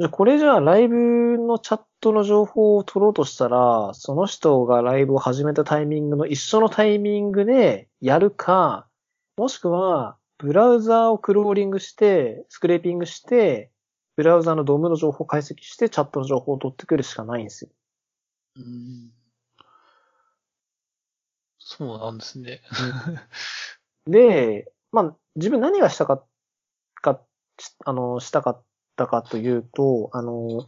でこれじゃあライブのチャットの情報を取ろうとしたら、その人がライブを始めたタイミングの一緒のタイミングでやるか、もしくは、ブラウザーをクローリングして、スクレーピングして、ブラウザーのドームの情報を解析して、チャットの情報を取ってくるしかないんですよ。うん。そうなんですね。で、まあ、自分何がしたか、か、しあの、したかったかというと、あの、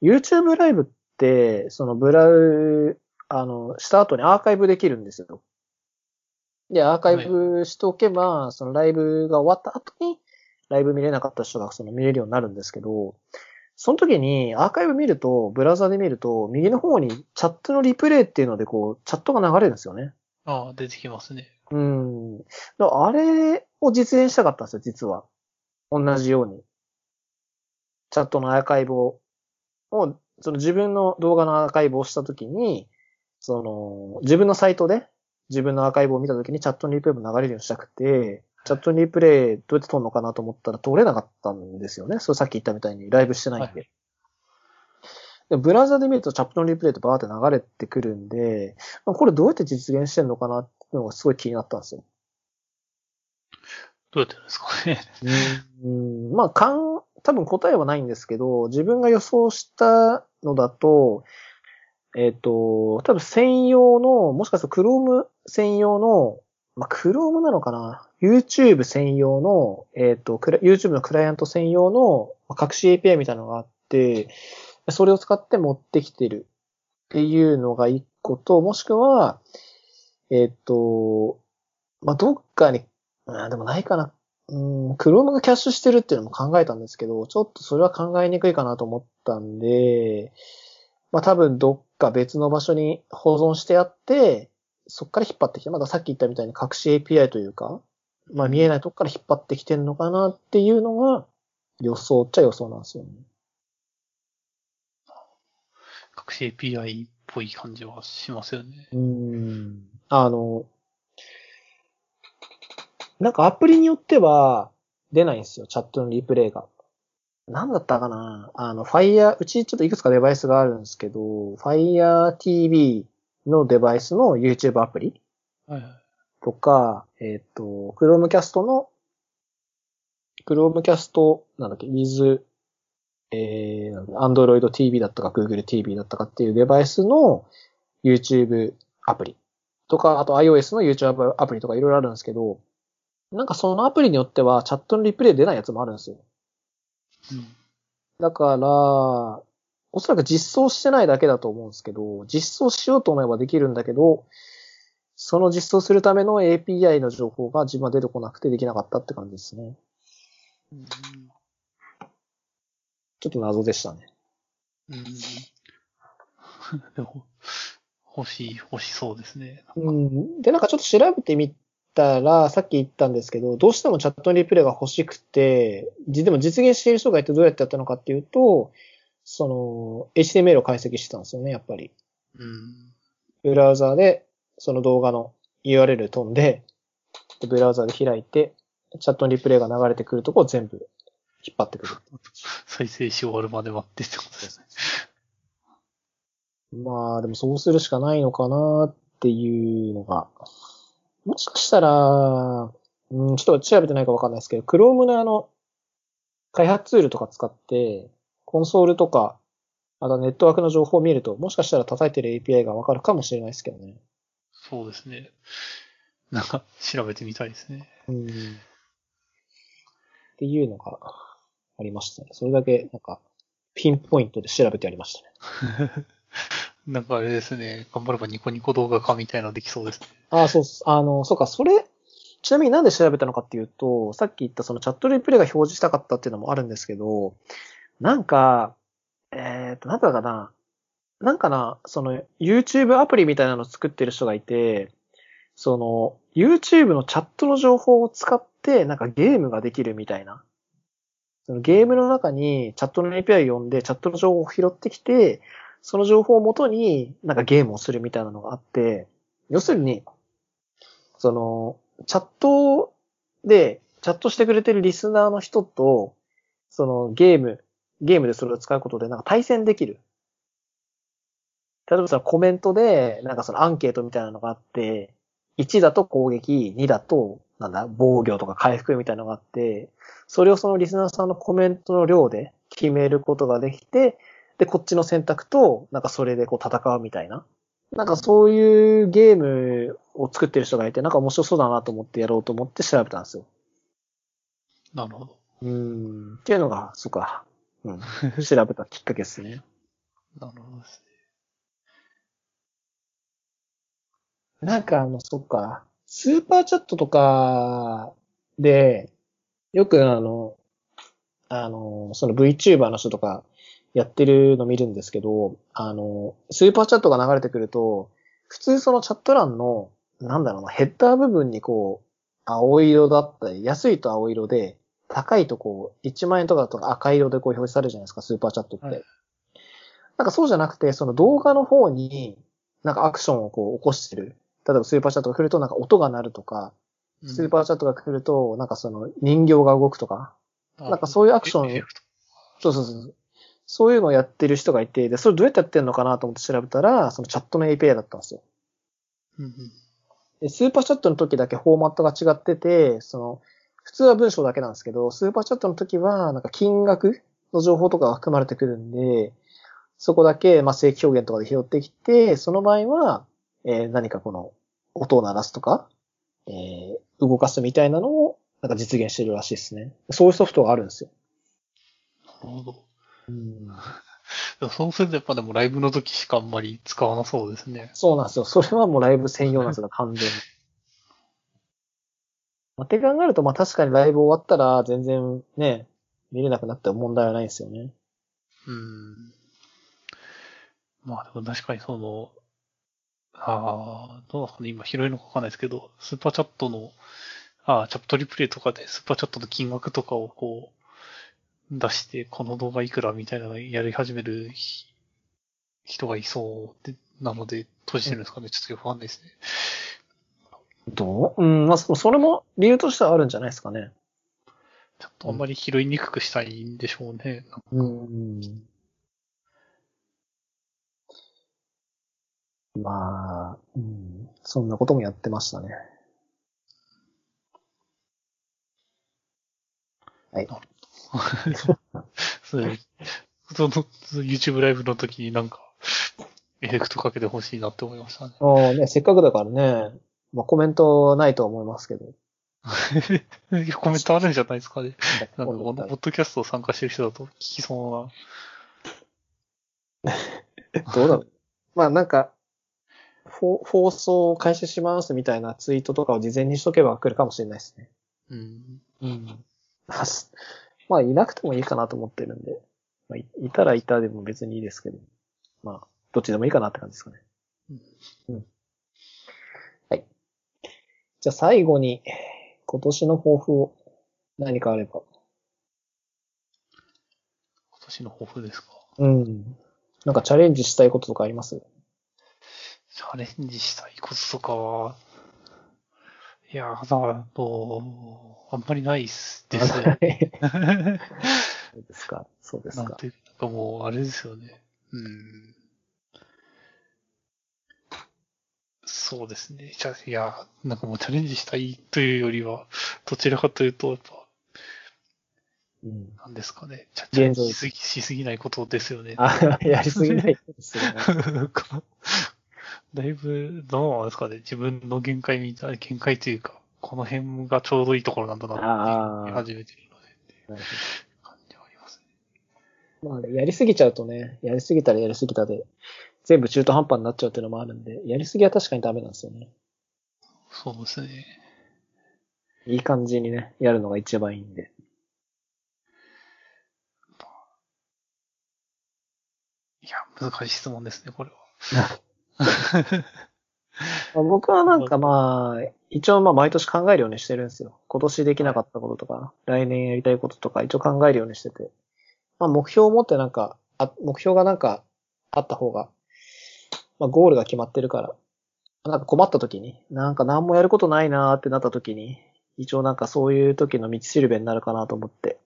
YouTube ライブって、そのブラウ、あの、した後にアーカイブできるんですよ。で、アーカイブしておけば、そのライブが終わった後に、ライブ見れなかった人がその見れるようになるんですけど、その時にアーカイブ見ると、ブラウザで見ると、右の方にチャットのリプレイっていうので、こう、チャットが流れるんですよね。ああ、出てきますね。うん。あれを実現したかったんですよ、実は。同じように。チャットのアーカイブを、をその自分の動画のアーカイブをしたときに、その、自分のサイトで自分のアーカイブを見たときにチャットのリプレイも流れるようにしたくて、チャットのリプレイどうやって撮るのかなと思ったら撮れなかったんですよね。そうさっき言ったみたいにライブしてないんで。はでブラウザで見るとチャットのリプレイってバーって流れてくるんで、これどうやって実現してんのかなっていうのがすごい気になったんですよ。どうやってるんですかね。うん、まあ、かん、多分答えはないんですけど、自分が予想したのだと、えっ、と、多分専用の、もしかすると Chrome 専用の、まあ、Chrome なのかな ?YouTube 専用の、えっ、と、YouTube のクライアント専用のまあ隠し API みたいなのがあって、それを使って持ってきてるっていうのが一個と、もしくは、えっ、と、まあ、どっかに、あでもないかな。うん、Chrome がキャッシュしてるっていうのも考えたんですけど、ちょっとそれは考えにくいかなと思ったんで、まあ多分どっか別の場所に保存してあって、そっから引っ張ってきて、まださっき言ったみたいに隠し API というか、まあ見えないとこから引っ張ってきてるのかなっていうのが予想っちゃ予想なんですよね。隠し API っぽい感じはしますよね。うーん。あの、なんかアプリによっては、出ないんですよ、チャットのリプレイが。なんだったかなあの、Fire、うちちょっといくつかデバイスがあるんですけど、Fire TV のデバイスの YouTube アプリ。とか、えっ、と、Chromecast の、Chromecast、なんだっけ、with、えー、Android TV だったか Google TV だったかっていうデバイスの YouTube アプリとか、あと iOS の YouTube アプリとかいろいろあるんですけど、なんかそのアプリによってはチャットのリプレイ出ないやつもあるんですよ。うん。だから、おそらく実装してないだけだと思うんですけど、実装しようと思えばできるんだけど、その実装するための API の情報が自分は出てこなくてできなかったって感じですね。うんちょっと謎でしたね。うん。欲しい、欲しそうですね。うん。で、なんかちょっと調べてみたら、さっき言ったんですけど、どうしてもチャットリプレイが欲しくて、じでも実現している人がいてどうやってやったのかっていうと、その、HTML を解析してたんですよね、やっぱり。うん。ブラウザーで、その動画の URL 飛んで、でブラウザーで開いて、チャットのリプレイが流れてくるとこを全部引っ張ってくる。再生し終わるまで待ってってことですね。まあ、でもそうするしかないのかなっていうのが。もしかしたら、うん、ちょっと調べてないかわかんないですけど、Chrome のあの、開発ツールとか使って、コンソールとか、あとネットワークの情報を見ると、もしかしたら叩いてる API がわかるかもしれないですけどね。そうですね。なんか、調べてみたいですね。うん。っていうのがありましたね。それだけ、なんか、ピンポイントで調べてありましたね。なんかあれですね、頑張ればニコニコ動画化みたいなのできそうですね。あ、そう。あの、そうか、それ、ちなみになんで調べたのかっていうと、さっき言ったそのチャットリプレイが表示したかったっていうのもあるんですけど、なんか、えっ、と、なんだかな。なんかな、その YouTube アプリみたいなのを作ってる人がいて、その YouTube のチャットの情報を使ってなんかゲームができるみたいな。そのゲームの中にチャットの API を読んでチャットの情報を拾ってきて、その情報をもとになんかゲームをするみたいなのがあって、要するに、その、チャットで、チャットしてくれてるリスナーの人と、そのゲーム、ゲームでそれを使うことでなんか対戦できる。例えばそのコメントで、なんかそのアンケートみたいなのがあって、1だと攻撃、2だと、なんだ、防御とか回復みたいなのがあって、それをそのリスナーさんのコメントの量で決めることができて、で、こっちの選択と、なんかそれでこう戦うみたいな。なんかそういうゲームを作ってる人がいて、なんか面白そうだなと思ってやろうと思って調べたんですよ。なるほど。うーん。っていうのが、そうか。うん。調べたきっかけですね。なるほどですなんかあの、そっか。スーパーチャットとかで、よくあの、あの、その VTuber の人とかやってるの見るんですけど、あの、スーパーチャットが流れてくると、普通そのチャット欄の、なんだろうな、ヘッダー部分にこう、青色だったり、安いと青色で、高いとこう、1万円とかだと赤色でこう表示されるじゃないですか、スーパーチャットって。はいなんかそうじゃなくて、その動画の方に、なんかアクションをこう起こしてる。例えばスーパーチャットが来るとなんか音が鳴るとか、ね。スーパーチャットが来るとなんかその人形が動くとか、ーなんかそういうアクションそうそうそう。そういうのをやってる人がいて、で、それどうやってやってんのかなと思って調べたら、そのチャットの API だったんですよ。うんうんで、スーパーチャットの時だけフォーマットが違ってて、その、普通は文章だけなんですけど、スーパーチャットの時は、なんか金額の情報とかが含まれてくるんで、そこだけ、まあ、正規表現とかで拾ってきて、その場合は、えー何かこの、音を鳴らすとか、えー動かすみたいなのを、なんか実現してるらしいですね。そういうソフトがあるんですよ。なるほど。うん、そうするとやっぱでもライブの時しかあんまり使わなそうですね。そうなんですよ。それはもうライブ専用なんですよ、完全に。まあ、って考えると、まあ確かにライブ終わったら全然ね、見れなくなっても問題はないんですよね。うん。まあでも確かにその、ああ、どうなんですかね、今拾えんのかわかんないですけど、スーパーチャットの、ああ、チャットリプレイとかでスーパーチャットの金額とかをこう、出して、この動画いくらみたいなのやり始めるひ人がいそうで、なので、閉じてるんですかね、ちょっとよくわかんないですね。どう？うん、まあそそれも理由としてはあるんじゃないですかね。ちょっとあんまり拾いにくくしたいんでしょうね。うん。まあ、うん、そんなこともやってましたね。はい。それその、YouTube ライブの時になんか、エフェクトかけてほしいなって思いましたね。ああね、せっかくだからね、まあコメントないと思いますけど。コメントあるんじゃないですかね。なんか、このポッドキャストを参加してる人だと聞きそうな。どうだろう。まあなんか、放送を開始しますみたいなツイートとかを事前にしとけば来るかもしれないですね。うん。うん。まあ、いなくてもいいかなと思ってるんで。まあ、いいたらいたでも別にいいですけど。まあ、どっちでもいいかなって感じですかね。うん。はい。じゃあ最後に、今年の抱負を何かあれば。今年の抱負ですか？うん。なんかチャレンジしたいこととかあります？チャレンジしたいこととかは、いや、だから、と、あんまりないっすですね。そうですか。そうですか。なんていうかもう、あれですよね。うん。そうですね。じゃいや、なんかもうチャレンジしたいというよりは、どちらかというと、やっぱ、うん。なんですかね。チャレンジしすぎ、しすぎないことですよね。あ、やりすぎないですよね。だいぶ、どうなんですかね。自分の限界みたいな、限界というか、この辺がちょうどいいところなんだなってああ。始めてるので、なる感じはありますね。まあね、やりすぎちゃうとね、やりすぎたらやりすぎたで、全部中途半端になっちゃうっていうのもあるんで、やりすぎは確かにダメなんですよね。そうですね。いい感じにね、やるのが一番いいんで。いや、難しい質問ですね、これは。ま あ僕はなんかまあ、一応まあ毎年考えるようにしてるんですよ。今年できなかったこととか、来年やりたいこととか一応考えるようにしてて。まあ目標を持ってなんか、あ目標がなんかあった方が、まあゴールが決まってるから、なんか困った時に、なんか何もやることないなーってなった時に、一応なんかそういう時の道しるべになるかなと思って、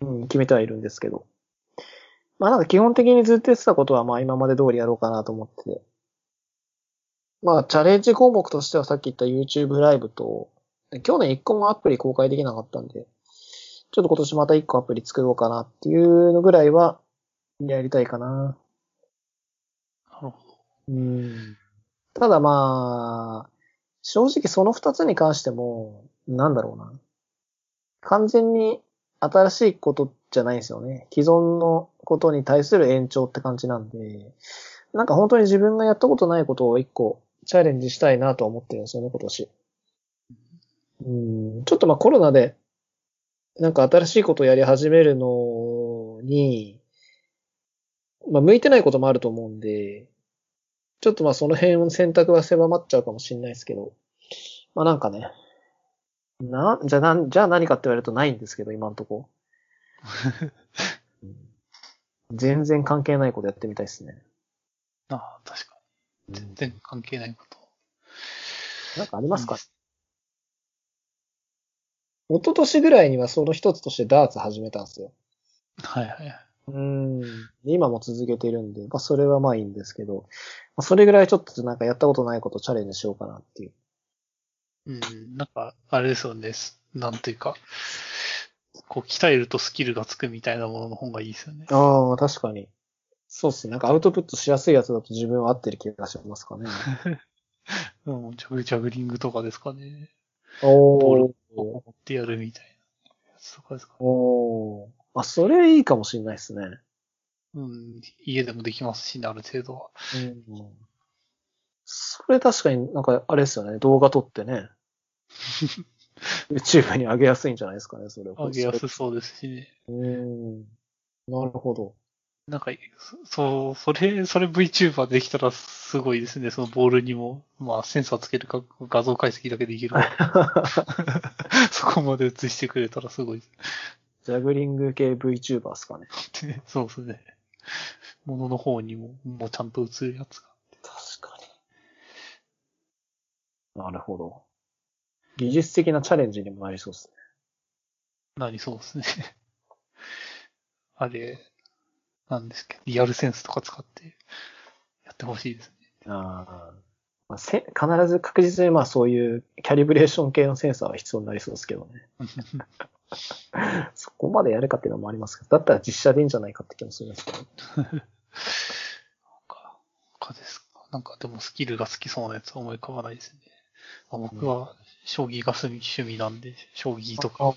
うん。うん、決めてはいるんですけど。まあなんか基本的にずっとやってたことはまあ今まで通りやろうかなと思ってて。まあチャレンジ項目としてはさっき言った YouTube ライブと、去年1個もアプリ公開できなかったんで、ちょっと今年また1個アプリ作ろうかなっていうのぐらいはやりたいかな。うん。ただまあ、正直その2つに関しても、なんだろうな。完全に新しいことじゃないんですよね。既存のことに対する延長って感じなんで、なんか本当に自分がやったことないことを一個チャレンジしたいなと思ってるんですよね、今年。うん、ちょっとまあコロナで、なんか新しいことをやり始めるのに、まあ向いてないこともあると思うんで、ちょっとまあその辺の選択は狭まっちゃうかもしれないですけど、まあなんかね、な、じゃあなん、じゃあ何かって言われるとないんですけど、今んとこ。う ん全然関係ないことやってみたいですね。ああ、確かに。全然関係ないこと。なんかありますか？一昨年ぐらいにはその一つとしてダーツ始めたんですよ。はいはいはい。うん。今も続けてるんで、まあそれはまあいいんですけど、まあ、それぐらいちょっとなんかやったことないことチャレンジしようかなっていう。うん、なんか、あれですよね。すなんていうか、こう、鍛えるとスキルがつくみたいなものの方がいいですよね。ああ、確かに。そうっすね。なんかアウトプットしやすいやつだと自分は合ってる気がしますかね。うん、ジャグジャグリングとかですかね。おボールー。を持ってやるみたいなやつとかですかね。おー。あ、それいいかもしれないですね。うん、家でもできますしね、ある程度は。うん。それ確かになんかあれですよね。動画撮ってね。YouTube に上げやすいんじゃないですかね、それ上げやすそうですしね。うん。なるほど。なんか、そそう、それ、それ VTuber できたらすごいですね。そのボールにも、まあセンサーつけるか画像解析だけできる。そこまで映してくれたらすごいですジャグリング系 VTuber ですかね。ね。そうですね。ものの方にも、もうちゃんと映るやつが。確かに。なるほど。技術的なチャレンジにもなりそうですなりそうですね。あれ、なんですけど、リアルセンスとか使ってやってほしいですね。ああ。まあ、せ必ず確実にまあそういうキャリブレーション系のセンサーは必要になりそうですけどね。そこまでやるかっていうのもありますけど、だったら実写でいいんじゃないかって気もするんですけど。なんか、かですか？なんかでもスキルが好きそうなやつは思い浮かばないですね。まあ僕は将棋が趣味なんで、将棋とか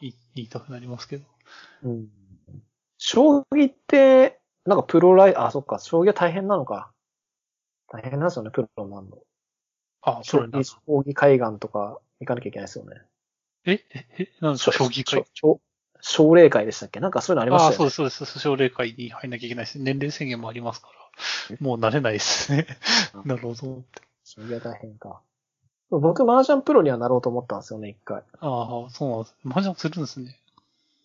言いたくなりますけど。うん。将棋って、なんかプロライ、あ、そっか、将棋は大変なのか。大変なんですよね、プロになるの。あ、そ将棋、れなん将棋海岸とか行かなきゃいけないですよね。え、え、え、なんですか、将棋会？奨奨励会でしたっけ？なんかそういうのありましああ、たよね。そうです、そうです。奨励会に入んなきゃいけないし、年齢制限もありますから、もう慣れないですね。なるほど。将棋は大変か。僕、麻雀プロにはなろうと思ったんですよね、一回。ああ、そうなんです。麻雀するんですね。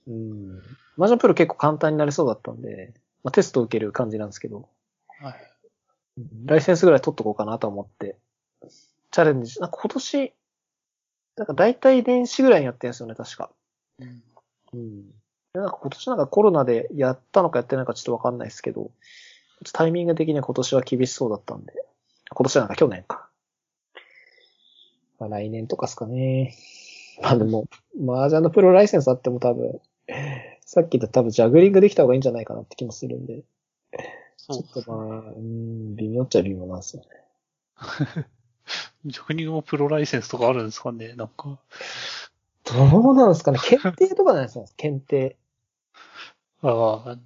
うん。麻雀プロ結構簡単になりそうだったんで、まあ、テストを受ける感じなんですけど、はい。ライセンスぐらい取っとこうかなと思って、チャレンジし、なんか今年、なんか大体年始ぐらいにやってるんですよね、確か。うん。うん。でなんか今年なんかコロナでやったのかやってないのかちょっとわかんないですけど、ちょっとタイミング的には今年は厳しそうだったんで、今年はなんか去年か。まあ来年とかですかね。まあでも、麻雀のプロライセンスあっても多分、さっき言った多分ジャグリングできた方がいいんじゃないかなって気もするんで、そうちょっとまあ、うん、微妙っちゃ微妙なんですよね。逆にもプロライセンスとかあるんですかねなんか。どうなんですかね検定とかなんですよ、検定。ああ、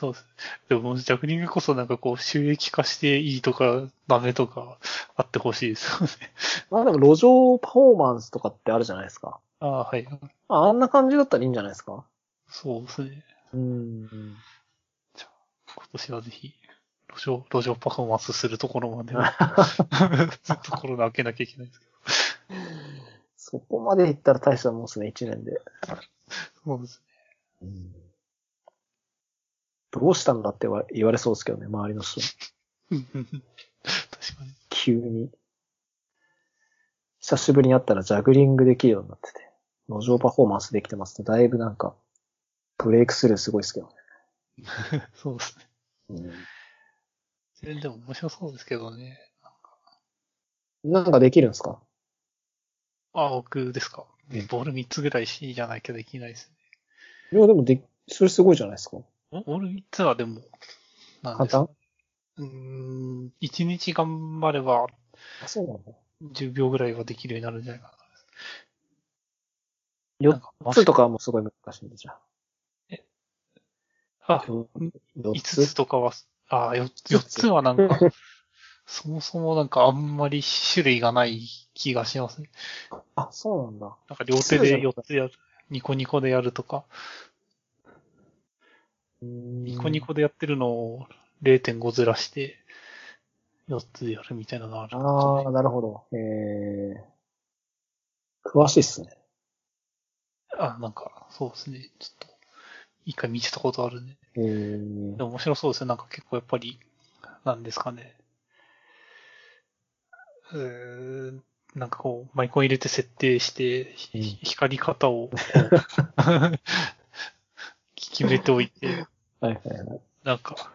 そうです。でも、ジャグリングこそなんかこう、収益化していいとか、ダメとか、あってほしいですよね。まあでも路上パフォーマンスとかってあるじゃないですか。ああ、はい。まああんな感じだったらいいんじゃないですか？そうですね。うん。今年はぜひ、路上、路上パフォーマンスするところまでは、ずっとコロナ開けなきゃいけないですけど。そこまでいったら大したもんですね、一年で。そうですどうしたんだって言われそうですけどね、周りの人。確かに。急に。久しぶりに会ったらジャグリングできるようになってて、路上パフォーマンスできてますと、だいぶなん。か、ブレイクスルーすごいですけどねそうですね。ね。全然でも面白そうですけどね。なん。かできるん。ですかあ、僕ですか。ボール3つぐらいしじゃないとできないですねいや、でもで、それすごいじゃないですか。ね。ボボール3つはでも、なん簡ですか？単？うーん、1日頑張ればあ、そうなんだ。10秒ぐらいはできるようになるんじゃないかな。4なんかつとかはもうすごい難しいんで、じゃあ。あ、4 5つ？とかは、あ、4, 4つ？はなんか、そもそもなんかあんまり種類がない気がしますね。あ、そうなんだ。なんか両手で4つやる、ニコニコでやるとか、ニニコニコでやってるのを0.5ずらして、4つでやるみたいなのある。ああ、なるほど。えー、詳しいっすね。あ、なんか、そうですね。ちょっと、一回見てたことあるね。えーで、も面白そうですね。なんか結構やっぱり、なんですかね。うーんなんかこう、マイコン入れて設定して、ひうん 光り方を 決めておいて、はいはいはい。なんか、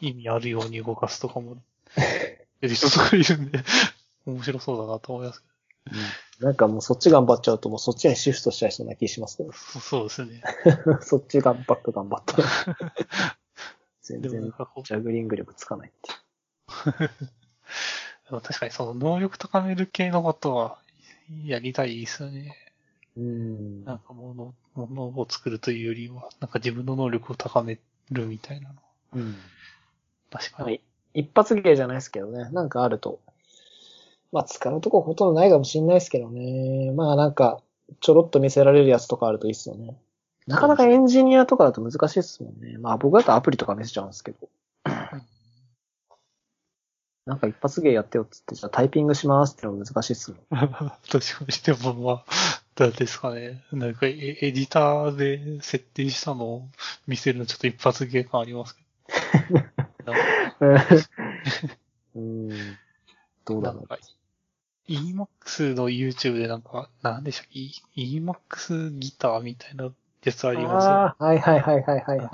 意味あるように動かすとかも、やる人とかいるんで、面白そうだなと思いますけなんかもうそっち頑張っちゃうともうそっちにシフトしちゃいそうな気しますけど。ど。そそうですね。そっち頑張って頑張って。全然ジャグリング力つかないっていう。でも確かにその能力高める系のことは、やりたいですよね。うん。なんか物、物を作るというよりは、なんか自分の能力を高めるみたいなの。うん。確かに。はい。一発芸じゃないですけどね。なんかあると。まあ使うとこほとんどないかもしんないですけどね。まあなんか、ちょろっと見せられるやつとかあるといいっすよね。なかなかエンジニアとかだと難しいっすもんね。まあ僕だとアプリとか見せちゃうんですけど。なんか一発芸やってよっつって、じゃあタイピングしますってのも難しいっすもん。確かに。でもまあ、どうですかね。なんかエエディターで設定したのを見せるのちょっと一発芸感ありますけど。うん。どうだろう。EMAX の YouTube でなんか、なんでしたっけ ?EMAX ギターみたいなやつありますよ。ああ、はいはいはいはいはいはい。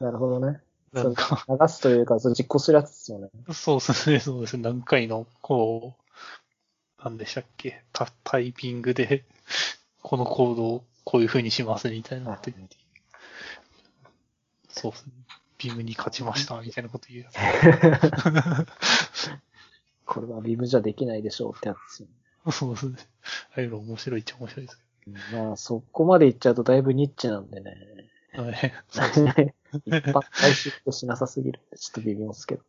なるほどね。なんか、流すというか、それ実行するやつですよね。そうですね、そうですね。何回の、こう、なんでしたっけ？タタイピングで、このコードをこういう風にしますみたいなって、そうですね。ビームに勝ちました、みたいなこと言うや これはビブじゃできないでしょうってやつですよね。つ。そうですね。ああいうの面白いっちゃ面白いですまあ、そこまで行っちゃうとだいぶニッチなんでね。はい 一般大出としなさすぎるちょっと微妙ですけど。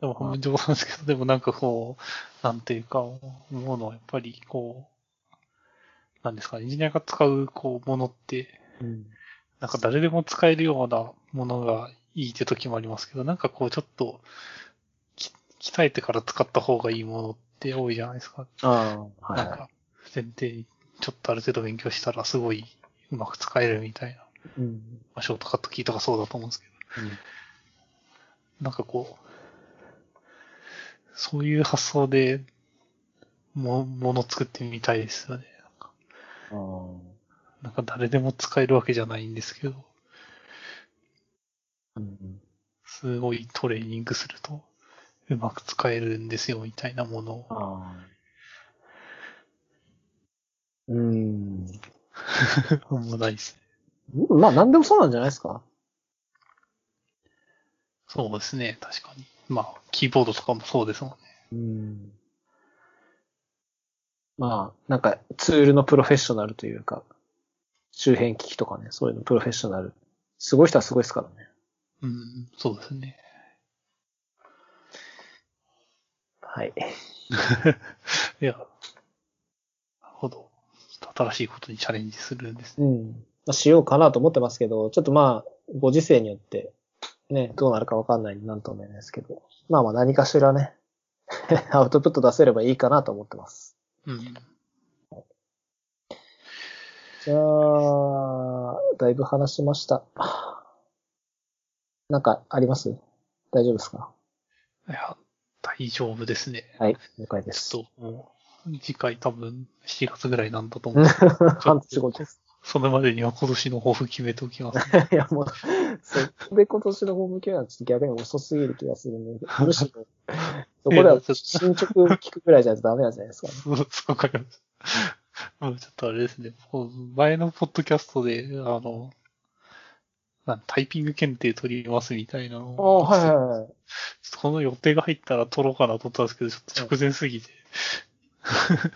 でも、本当なんですけど、でもなんかこう、なんていうか、思うのはやっぱりこう、なんですか、エンジニアが使うこうものって、うん。なんか誰でも使えるようなものがいいって時もありますけど、なんかこうちょっと、き鍛えてから使った方がいいものって多いじゃないですか。ああ、はなんか、前提にちょっとある程度勉強したらすごいうまく使えるみたいな。い。うん。まあ、ショートカットキーとかそうだと思うんですけど、なんかこう、そういう発想で、も、もの作ってみたいですよね。なんか誰でも使えるわけじゃないんですけど、うん。すごいトレーニングすると、うまく使えるんですよ、みたいなものを。うん。あんまないですね。まあ、なんでもそうなんじゃないですか？そうですね、確かに。まあ、キーボードとかもそうですもんね。うん。まあ、なんか、ツールのプロフェッショナルというか、周辺機器とかね、そういうのプロフェッショナル。すごい人はすごいですからね。うん、そうですね。はい。いや、なるほど。新しいことにチャレンジするんですね。うん。まあ、しようかなと思ってますけど、ちょっとまあ、ご時世によって、ね、どうなるかわかんないんでなんとも言えないですけど、まあまあ何かしらね、アウトプット出せればいいかなと思ってます。うん。じゃあ、だいぶ話しました。なんかあります？大丈夫ですか？いや、大丈夫ですね。はい、了解です。ちょっと、もう、次回多分7月ぐらいなんだと思う。半年後です。それまでには今年の抱負決めておきます。いや、もう、そこで今年のホームケアはちょっと逆に遅すぎる気がするので、むしろ、そこでは進捗聞くぐらいじゃないとダメなんじゃないですか、ね。そう、そうかります。もうちょっとあれですね。前のポッドキャストで、あの、タイピング検定取りますみたいなのあをあ、はいはいはい。ちょっとこの予定が入ったら取ろうかなと思ったんですけど、ちょっと直前すぎて、ちょっと、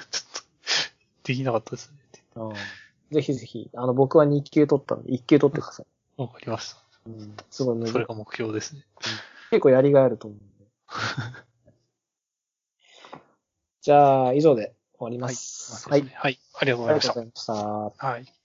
できなかったですね。ああぜひぜひ、あの、僕は2級取ったんで、1級取ってください。わかりました。うん、すごい難しいそれが目標ですね。結構やりがいあると思うんで。じゃあ、以上で終わります。はい。はい。ありがとうございましたありがとうご。ざいました。はい。